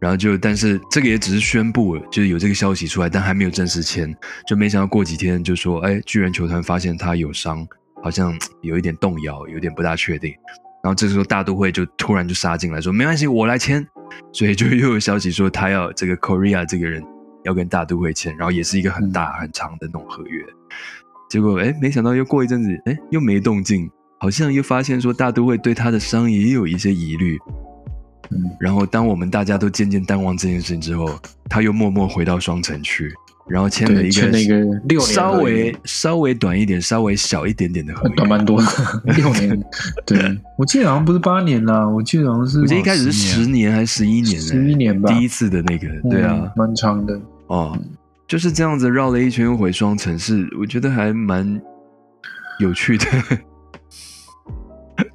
然后就但是这个也只是宣布，就是有这个消息出来，但还没有正式签。就没想到过几天就说，哎，巨人球团发现他有伤，好像 *tsk* 有一点动摇，有点不大确定。然后这时候大都会就突然就杀进来说，没关系，我来签。*laughs* 所以就又有消息说他要这个 Korea 这个人要跟大都会签，然后也是一个很大很长的那种合约。结果哎，没想到又过一阵子，哎，又没动静，好像又发现说大都会对他的伤也有一些疑虑。嗯然后当我们大家都渐渐淡忘这件事情之后，他又默默回到双城去，然后签了对，一签了一个个六年稍微稍微短一点、稍微小一点点的合约。短蛮多的，*laughs* 六年。对，我记得好像不是八年啦，我记得好像是我记得一开始是十十年还是十一年呢？11年吧第一次的那个，对啊嗯，蛮长的。哦，就是这样子绕了一圈又回双城，是我觉得还蛮有趣的，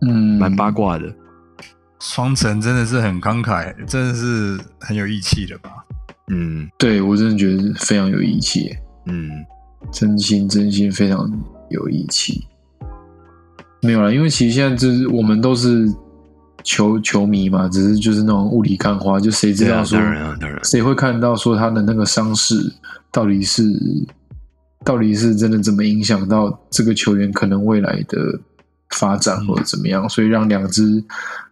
嗯，*laughs* 蛮八卦的。双城真的是很慷慨，真的是很有义气的吧？嗯。对我真的觉得非常有义气，嗯。真心真心非常有义气。没有啦，因为其实现在就是我们都是球球迷嘛，只是就是那种雾里看花，就谁知道说当然啊当然谁会看到说他的那个伤势到底是到底是真的怎么影响到这个球员可能未来的发展或者怎么样，所以让两支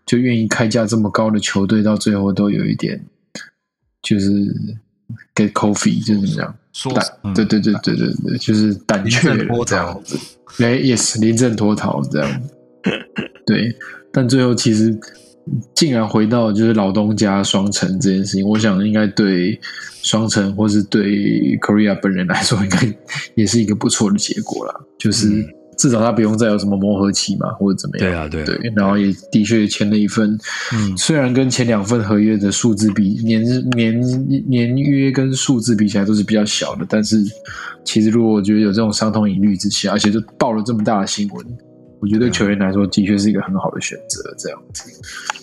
就愿意开价这么高的球队到最后都有一点就是 get coffee 就是怎么样。说胆，嗯对对对对对对，就是胆临怯这样子。哎，yes，临阵脱逃这样。对，但最后其实竟然回到就是老东家双城这件事情，我想应该对双城或是对 Korea 本人来说，应该也是一个不错的结果啦。就是嗯至少他不用再有什么磨合期嘛，或者怎么样。对啊对啊对，然后也的确签了一份，嗯虽然跟前两份合约的数字比年年年约跟数字比起来都是比较小的，但是其实如果我觉得有这种伤痛疑虑之下，而且就爆了这么大的新闻，我觉得对球员来说的确是一个很好的选择，这样子。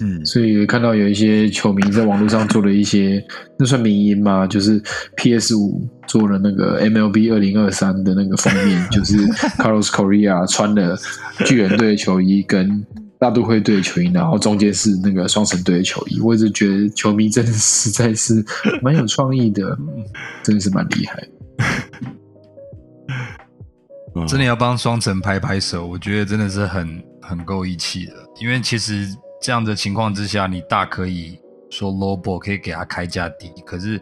嗯，所以看到有一些球迷在网络上做了一些，那算民音吗？就是 PS 五做了那个 MLB 二零二三的那个封面，*laughs* 就是 Carlos Correa 穿了巨人队的球衣跟大都会队的球衣，然后中间是那个双城队的球衣。我一直觉得球迷真的实在是蛮有创意的，真的是蛮厉害。真的要帮双城拍拍手，我觉得真的是很很够义气的。因为其实这样的情况之下，你大可以说 low ball 可以给他开价低，可是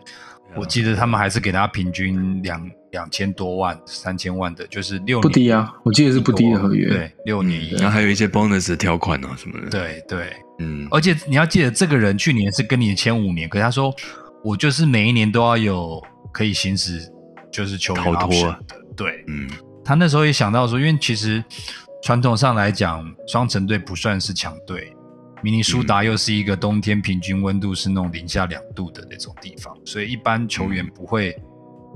我记得他们还是给他平均两两千多万、三千万的，就是六不低啊，我记得是不低的合约，对，六年一，然后还有一些 bonus 的条款啊什么的，对对，嗯，而且你要记得，这个人去年是跟你签五年，可是他说我就是每一年都要有可以行使就是球员逃脱。的，对，嗯。他那时候也想到说，因为其实传统上来讲，双城队不算是强队，明尼苏达又是一个冬天平均温度是那种零下两度的那种地方，所以一般球员不会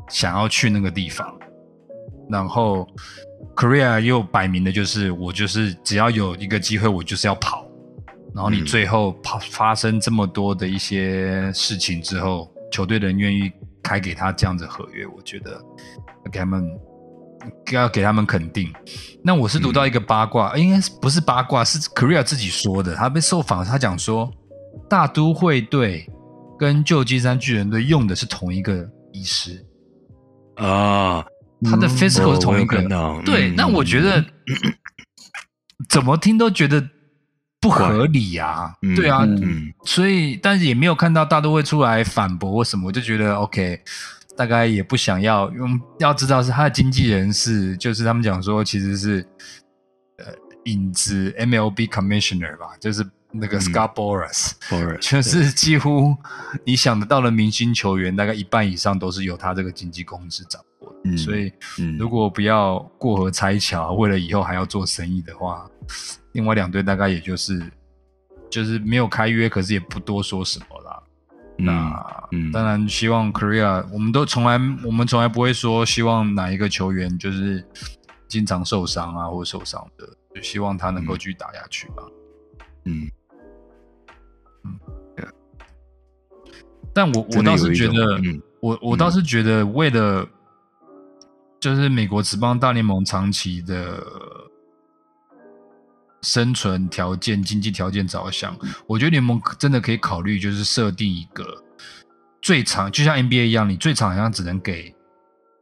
想要去那个地方。然后，Korea 又摆明的就是，我就是只要有一个机会，我就是要跑。然后你最后跑发生这么多的一些事情之后，球队的人愿意开给他这样子合约，我觉得给他们。要给他们肯定。那我是读到一个八卦，应该是不是八卦？是 Korea 自己说的。他被受访，他讲说，大都会队跟旧金山巨人队用的是同一个医师啊，他的 physical 是同一个。对，那我觉得 *coughs* 怎么听都觉得不合理啊。对啊，所以但是也没有看到大都会出来反驳或什么，我就觉得 OK。大概也不想要用，要知道是他的经纪人是，就是他们讲说其实是呃影子 MLB Commissioner 吧，就是那个 Scott Boras，*laughs* 就是几乎你想得到的明星球员，大概一半以上都是由他这个经纪公司掌握的。所以如果不要过河拆桥，为了以后还要做生意的话，另外两队大概也就是就是没有开约，可是也不多说什么了。那当然，希望 Korea，我们都从来，我们从来不会说希望哪一个球员就是经常受伤啊，或受伤的，就希望他能够继续打下去吧。嗯。嗯，但我我倒是觉得，我我倒是觉得，为了就是美国职棒大联盟长期的。生存条件、经济条件着想，我觉得联盟真的可以考虑，就是设定一个最长，就像 NBA 一样，你最长好像只能给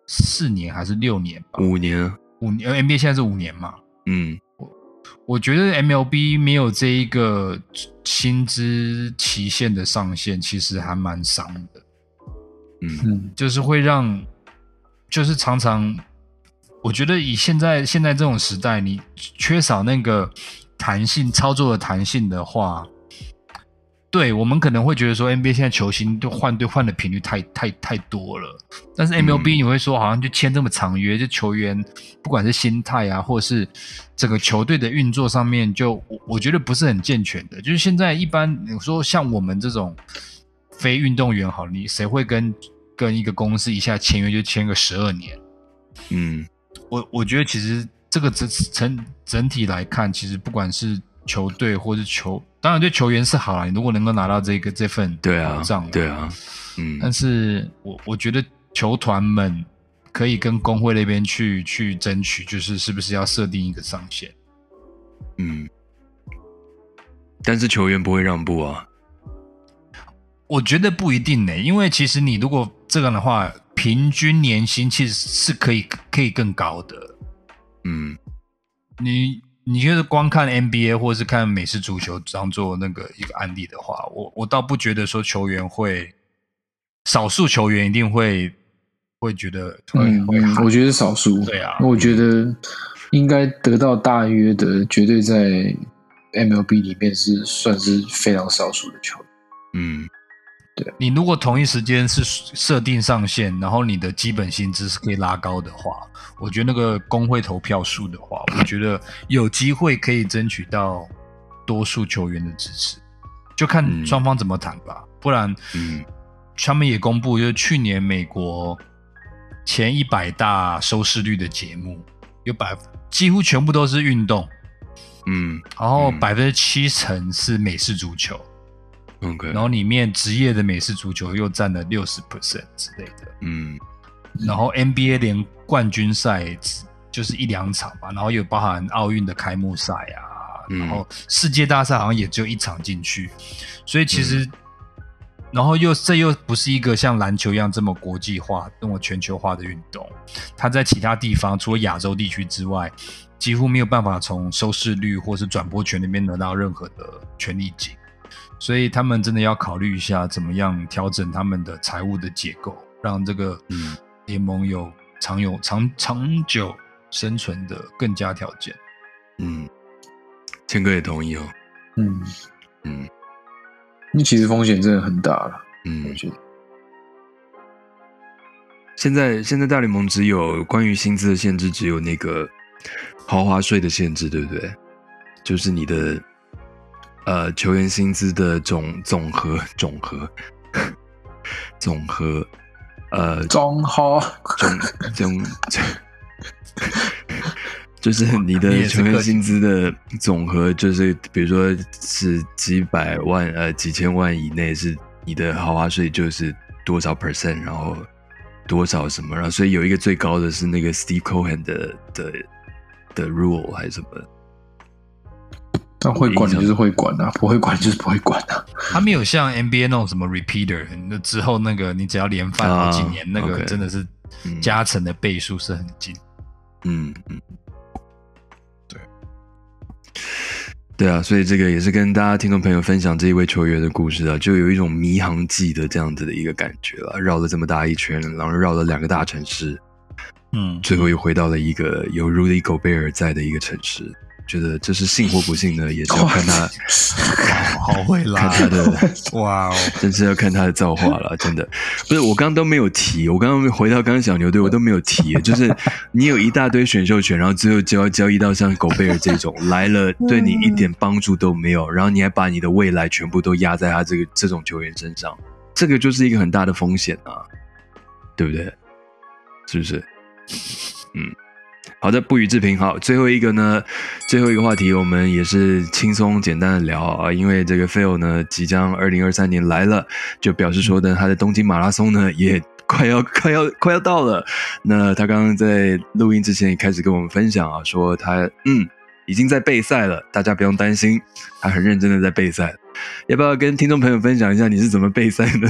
四年还是六年吧？五年，五年。NBA 现在是五年嘛？嗯，我我觉得 MLB 没有这一个薪资期限的上限，其实还蛮伤的。嗯，就是会让，就是常常。我觉得以现在现在这种时代，你缺少那个弹性操作的弹性的话，对我们可能会觉得说 NBA 现在球星就换队换的频率太太太多了。但是 MLB 你会说好像就签这么长约，就球员不管是心态啊，或是整个球队的运作上面，就我我觉得不是很健全的。就是现在一般你说像我们这种非运动员，好，你谁会跟跟一个公司一下签约就签个十二年？嗯。我我觉得其实这个整整整体来看，其实不管是球队或是球，当然对球员是好了。你如果能够拿到这个这份保障，对啊，嗯。但是我我觉得球团们可以跟工会那边去去争取，就是是不是要设定一个上限？嗯。但是球员不会让步啊。我觉得不一定呢，因为其实你如果这样的话。平均年薪其实是可以可以更高的，嗯，你你就是光看 NBA 或是看美式足球当做那个一个案例的话，我我倒不觉得说球员会，少数球员一定会会觉得会会，我觉得少数，对啊，我觉得应该得到大约的，绝对在 MLB 里面是算是非常少数的球员，嗯。你如果同一时间是设定上限，然后你的基本薪资是可以拉高的话，我觉得那个工会投票数的话，我觉得有机会可以争取到多数球员的支持，就看双方怎么谈吧。不然，嗯，他们也公布，就是去年美国前一百大收视率的节目，有百几乎全部都是运动，嗯。然后嗯。百分之七成是美式足球，，OK，然后里面职业的美式足球又占了六十 percent 之类的。嗯。然后 NBA 连冠军赛就是一两场吧，然后有包含奥运的开幕赛啊，嗯。然后世界大赛好像也只有一场进去，所以其实，嗯。然后又这又不是一个像篮球一样这么国际化、这么全球化的运动，它在其他地方除了亚洲地区之外，几乎没有办法从收视率或是转播权那边得到任何的权利金，所以他们真的要考虑一下怎么样调整他们的财务的结构，让这个嗯联盟有长有长长久生存的更加条件。嗯，谦哥也同意哦。嗯，嗯那其实风险真的很大了，我嗯，觉得。现在现在大联盟只有关于薪资的限制，只有那个豪华税的限制，对不对？就是你的呃球员薪资的总总和总和总和呃中和，总总 *laughs* 就是你你的球员薪资的总和，就是比如说是几百万呃几千万以内是你的豪华税就是多少 percent，然后多少什么，然后所以有一个最高的是那个 Steve Cohen 的的的 rule 还是什么？但会管就是会管啊，不会管 *laughs* 就是不会管啊。他没有像 NBA 那种什么 repeater，那之后那个你只要连犯好几年，啊那个真的是嗯加成的倍数是很近。嗯嗯，对，对啊，所以这个也是跟大家听众朋友分享这一位球员的故事啊，就有一种迷航记的这样子的一个感觉了，绕了这么大一圈，然后绕了两个大城市，嗯，最后又回到了一个有 Rudy Gobert 在的一个城市。觉得这是幸或不幸呢，*laughs* 也是要看他 *laughs* 好会拉看他的，*laughs* 哇哦！真是要看他的造化了，真的不是我刚刚都没有提，我刚刚回到刚刚小牛队，我都没有提，就是你有一大堆选秀权，然后最后交交易到像狗贝尔这种来了，对你一点帮助都没有，然后你还把你的未来全部都压在他这个这种球员身上，这个就是一个很大的风险啊，对不对？是不是？嗯。好的，不予置评。好，最后一个呢，最后一个话题，我们也是轻松简单的聊啊，因为这个 Phil 呢，即将二零二三年来了，就表示说呢，他的东京马拉松呢也快要快要快要到了。那他刚刚在录音之前也开始跟我们分享啊，说他嗯已经在备赛了，大家不用担心，他很认真的在备赛。要不要跟听众朋友分享一下你是怎么备赛的？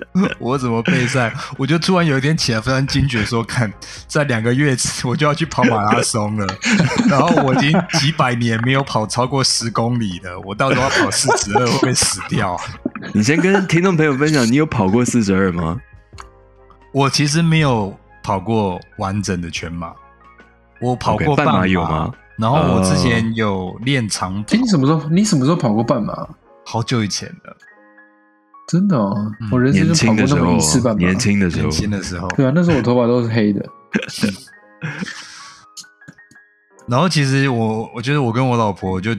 *laughs* 我怎么备赛？我就突然有一天起来非常惊觉，说看在两个月我就要去跑马拉松了，*laughs* 然后我已经几百年没有跑超过十公里了，我到时候要跑四十二会不会死掉啊？你先跟听众朋友分享，你有跑过四十二吗？我其实没有跑过完整的全马，我跑过半马马有吗？然后我之前有练长跑哎，，你什么时候你什么时候跑过半马？好久以前的，真的哦嗯，我人生年就跑过那轻的时候么一次半，马。年轻的时候年，轻的时候。对啊，那时候我头发都是黑的。*laughs* 然后其实我我觉得我跟我老婆就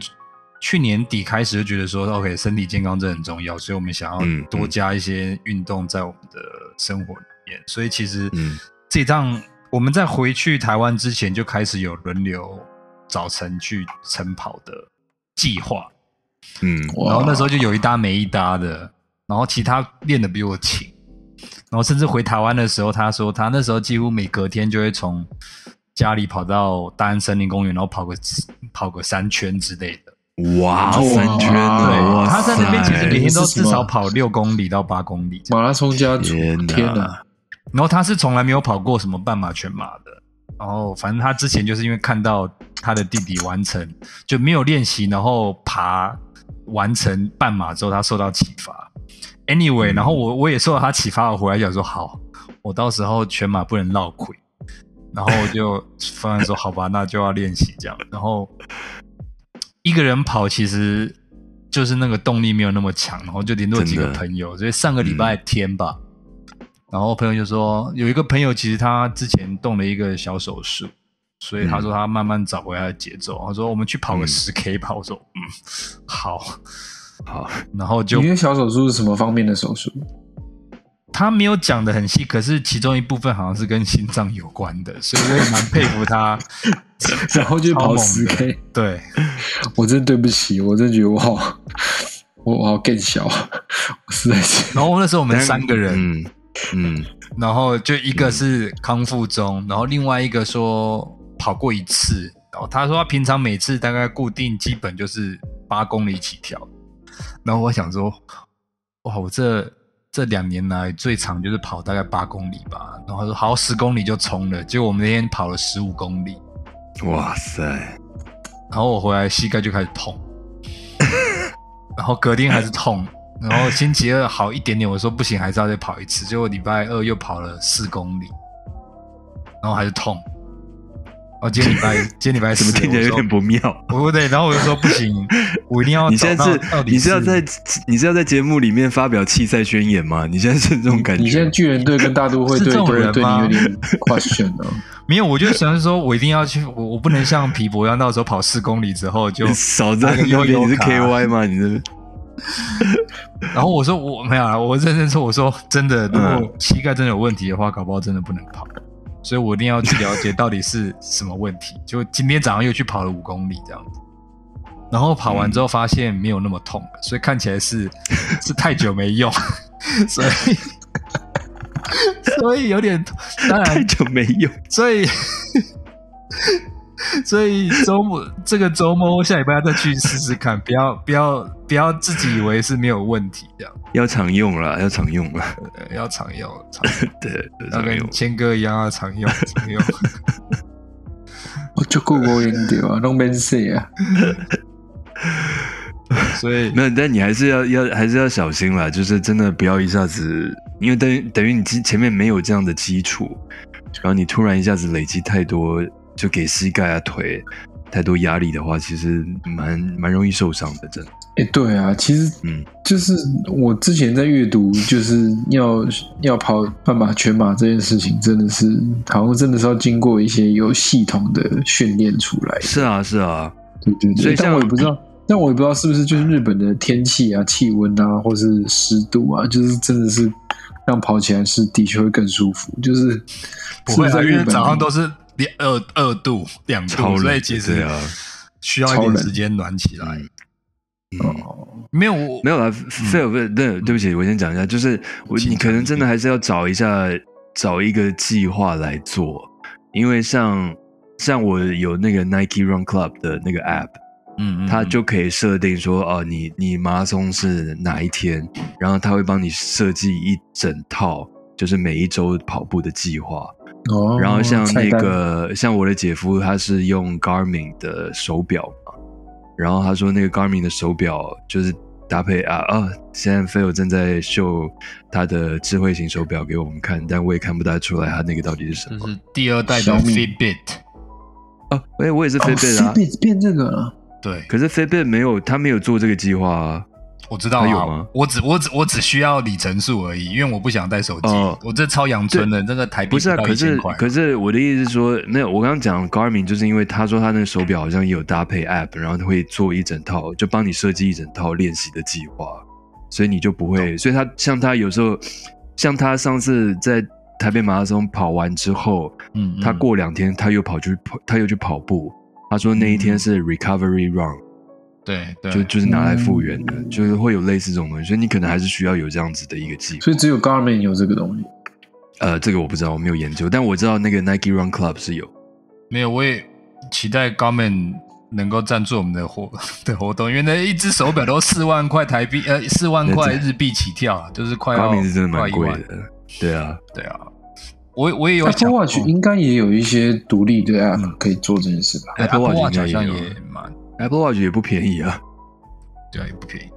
去年底开始就觉得说，OK，身体健康真的很重要，所以我们想嗯要多加一些运动在我们的生活里面。所以其实嗯这趟我们在回去台湾之前就开始有轮流早晨去晨跑的计划，嗯然后那时候就有一搭没一搭的，然后其他练的比我勤，然后甚至回台湾的时候，他说他那时候几乎每隔天就会从家里跑到大安森林公园，然后跑个跑个三圈之类的。哇，哇三圈对，哦，他在那边其实每天都至少跑六公里到八公里，马拉松家族，天哪天哪！然后他是从来没有跑过什么半马、全马的。然后反正他之前就是因为看到他的弟弟完成，就没有练习，然后爬完成半马之后，他受到启发。Anyway，、嗯。然后我我也受到他启发，我回来想说好，我到时候全马不能落亏，然后我就 *laughs* 突然说好吧，那就要练习这样。然后一个人跑其实就是那个动力没有那么强，然后就联络几个朋友，所以上个礼拜天吧，然后朋友就说有一个朋友其实他之前动了一个小手术，所以他说他慢慢找回来的节奏。他说我们去跑个嗯。十 K 吧，我说嗯好，好，*laughs* 然后就你的小手术是什么方面的手术？他没有讲的很细，可是其中一部分好像是跟心脏有关的，所以我也蛮佩服他。*laughs* 然后就跑十 K，对，*laughs* 我真的对不起，我真的觉得我好，我我好更小，我实在是。然后那时候我们三个人，嗯嗯然后就一个是康复中，然后另外一个说跑过一次，然后他说他平常每次大概固定基本就是八公里起跳，然后我想说，哇，我这这两年来最长就是跑大概八公里吧，然后他说好十公里就冲了，结果我们那天跑了十五公里，哇塞，然后我回来膝盖就开始痛，*laughs* 然后隔天还是痛，然后星期二好一点点，我说不行，还是要再跑一次。结果礼拜二又跑了四公里，然后还是痛。哦，今天礼拜 *laughs* 今天礼拜四，怎么听起来有点不妙？我说？我对，然后我就说不行，*laughs* 我一定要你现在是找到到底你是要在你是要在节目里面发表弃赛宣言吗？你现在是这种感觉？你现在巨人队跟大都会队对你有点 *laughs* question 哦。没有，我就想说，我一定要去，我我不能像皮博一样，到时候跑四公里之后就少在那边你是悠悠卡 KY 吗？你这边然后我说我没有啊，我认真说，我说真的，如嗯果膝盖真的有问题的话，搞不好真的不能跑，所以我一定要去了解到底是什么问题。就今天早上又去跑了五公里这样子，然后跑完之后发现没有那么痛了，所以看起来是 *laughs* 是太久没用，所以所以有点当然，太久没用，所以。*laughs* 所以周末这个周末下礼拜再去试试看，不要不要不要自己以为是没有问题这样。要常用了，要常用了，呃要常用，常用对，要要常用。跟谦哥一样要常用，常用。我就够无用掉啊，弄免说啊。所以 *laughs* 没有，但你还是要要还是要小心啦，就是真的不要一下子，因为等于等于你前前面没有这样的基础，然后你突然一下子累积太多，就给膝盖啊腿太多压力的话，其实蛮蛮容易受伤的，真的。哎、对啊，其实嗯就是我之前在阅读，就是要要跑半马、全马这件事情，真的是好像真的是要经过一些有系统的训练出来。是啊，是啊，对对对，但所以像我也不知道，但我也不知道是不是就是日本的天气啊、气温啊，或是湿度啊，就是真的是让跑起来是的确会更舒服。就是不会在日本早上都是两二二度、两度，所以其实需要一点时间暖起来。嗯。哦，没有我没有啦，菲尔不是，对对不起，我先讲一下，就是我你可能真的还是要找一下找一个计划来做，因为像像我有那个 Nike Run Club 的那个 app，嗯，嗯它就可以设定说哦，你你马拉松是哪一天，然后它会帮你设计一整套，就是每一周跑步的计划。哦，然后像那个像我的姐夫，他是用 Garmin 的手表嘛，然后他说那个 Garmin 的手表就是搭配啊啊，现在菲尔正在秀他的智慧型手表给我们看，但我也看不太出来他那个到底是什么。这是第二代的 Fitbit，哦，哎，我也是哦 Fitbit 啊，Fitbit 变这个了，对，可是 Fitbit 没有，他没有做这个计划啊。我知道啊有吗，我只我只我只需要里程数而已，因为我不想带手机。哦，我这超阳春的，那个台币不是啊，到可是可是我的意思是说，那，我刚刚讲 Garmin 就是因为他说他那个手表好像也有搭配 App，然后他会做一整套，就帮你设计一整套练习的计划，所以你就不会，所以他像他有时候，像他上次在台北马拉松跑完之后，嗯，嗯。他过两天他又跑去跑，他又去跑步，他说那一天是 recovery run，、对对，就就是拿来复原的，嗯就是会有类似这种东西，所以你可能还是需要有这样子的一个计划。所以只有 Garmin 有这个东西。呃，这个我不知道，我没有研究，但我知道那个 Nike Run Club 是有。没有，我也期待 Garmin 能够赞助我们的活 *laughs* 的活动，因为那一只手表都四万块台币，呃，四万块日币起跳啊，就是快要 Garmin 是真的蛮贵的，对啊，对啊，我我也有 Apple Watch 应该也有一些独立的 App 可以做这件事吧？Apple Apple Watch 好像也蛮 Apple Watch 也不便宜啊。对啊，也不便宜。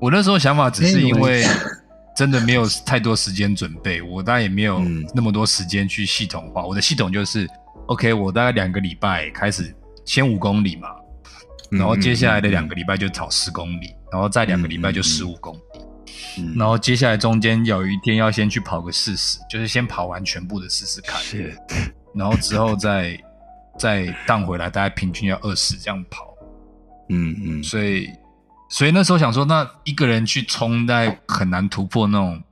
我那时候想法只是因为 *laughs* 真的没有太多时间准备，我当然也没有嗯。那么多时间去系统化。我的系统就是，OK，我大概两个礼拜开始先五公里嘛，嗯然后接下来的两个礼拜就跑十公里，然后再两个礼拜就十五公里，嗯，然后接下来中间有一天要先去跑个四十，就是先跑完全部的试试看。然后之后再再荡回来，大概平均要二十这样跑。嗯嗯，所以所以那时候想说，那一个人去冲，在很难突破那种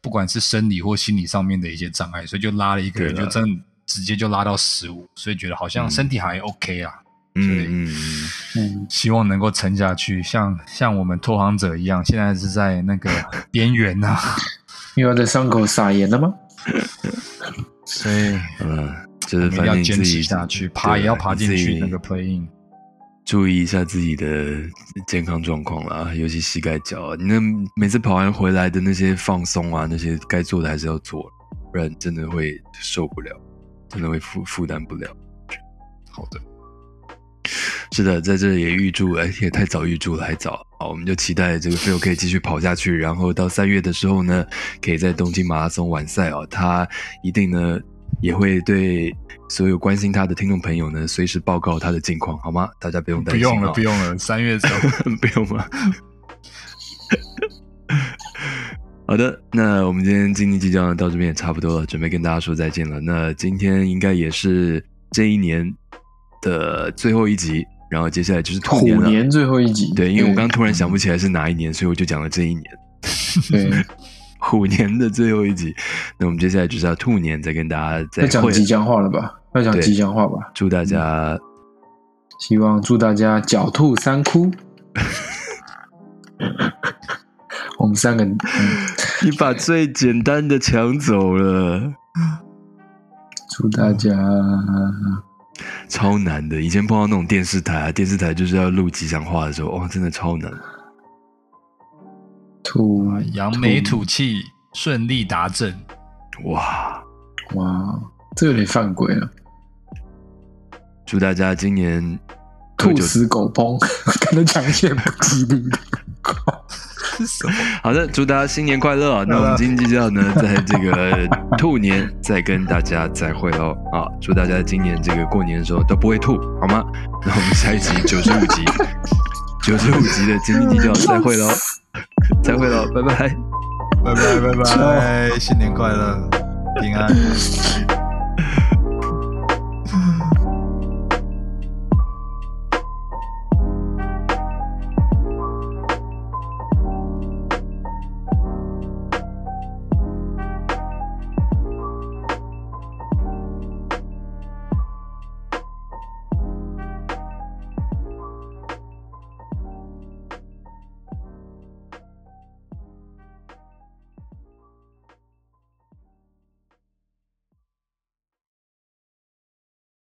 不管是生理或心理上面的一些障碍，所以就拉了一个人，就真的直接就拉到十五，所以觉得好像身体还 OK 啊。嗯嗯嗯，嗯，希望能够撑下去，像像我们拓荒者一样，现在是在那个 *laughs* 边缘呐，*laughs* 又要在伤口撒盐了吗？*laughs* 所以嗯，就是我们要坚持下去，爬也要爬进去那个 playing。注意一下自己的健康状况啦，尤其膝盖脚啊。你那每次跑完回来的那些放松啊，那些该做的还是要做，不然真的会受不了，真的会负负担不了。好的，是的，在这里也预祝，哎，也太早预祝了，还早。好，我们就期待这个 Phil 可以继续跑下去，然后到三月的时候呢，可以在东京马拉松完赛哦。他一定呢也会对所有关心他的听众朋友呢随时报告他的近况，好吗？大家不用担心、哦，不用了，*laughs* *laughs* 不用了，三月之后。不用了？好的，那我们今天经济计较到这边也差不多了，准备跟大家说再见了。那今天应该也是这一年的最后一集，然后接下来就是兔年了。虎年最后一集，对，因为我刚刚突然想不起来是哪一年，所以我就讲了这一年，*laughs* 对，虎年的最后一集。那我们接下来就是要兔年，再跟大家再讲吉祥话了吧？要讲吉祥话吧？祝大家希望祝大家狡兔三窟。我们三个，嗯，你把最简单的抢走了。祝大家超难的。以前碰到那种电视台啊，电视台就是要录吉祥话的时候，哇，真的超难。兔扬眉吐气，顺利达阵。哇！哇，这有点犯规了。祝大家今年兔死狗烹，可能讲一些不吉利的。*laughs* *laughs* 好的，祝大家新年快乐啊！那我们今天计较呢，在这个 *laughs* 兔年再跟大家再会喽啊！祝大家今年这个过年的时候都不会吐，好吗？那我们下一集九十五集，九十五集的斤斤计较再会喽，*laughs* 再会了，*laughs* 拜拜。拜拜拜拜，*laughs* 新年快乐，平安。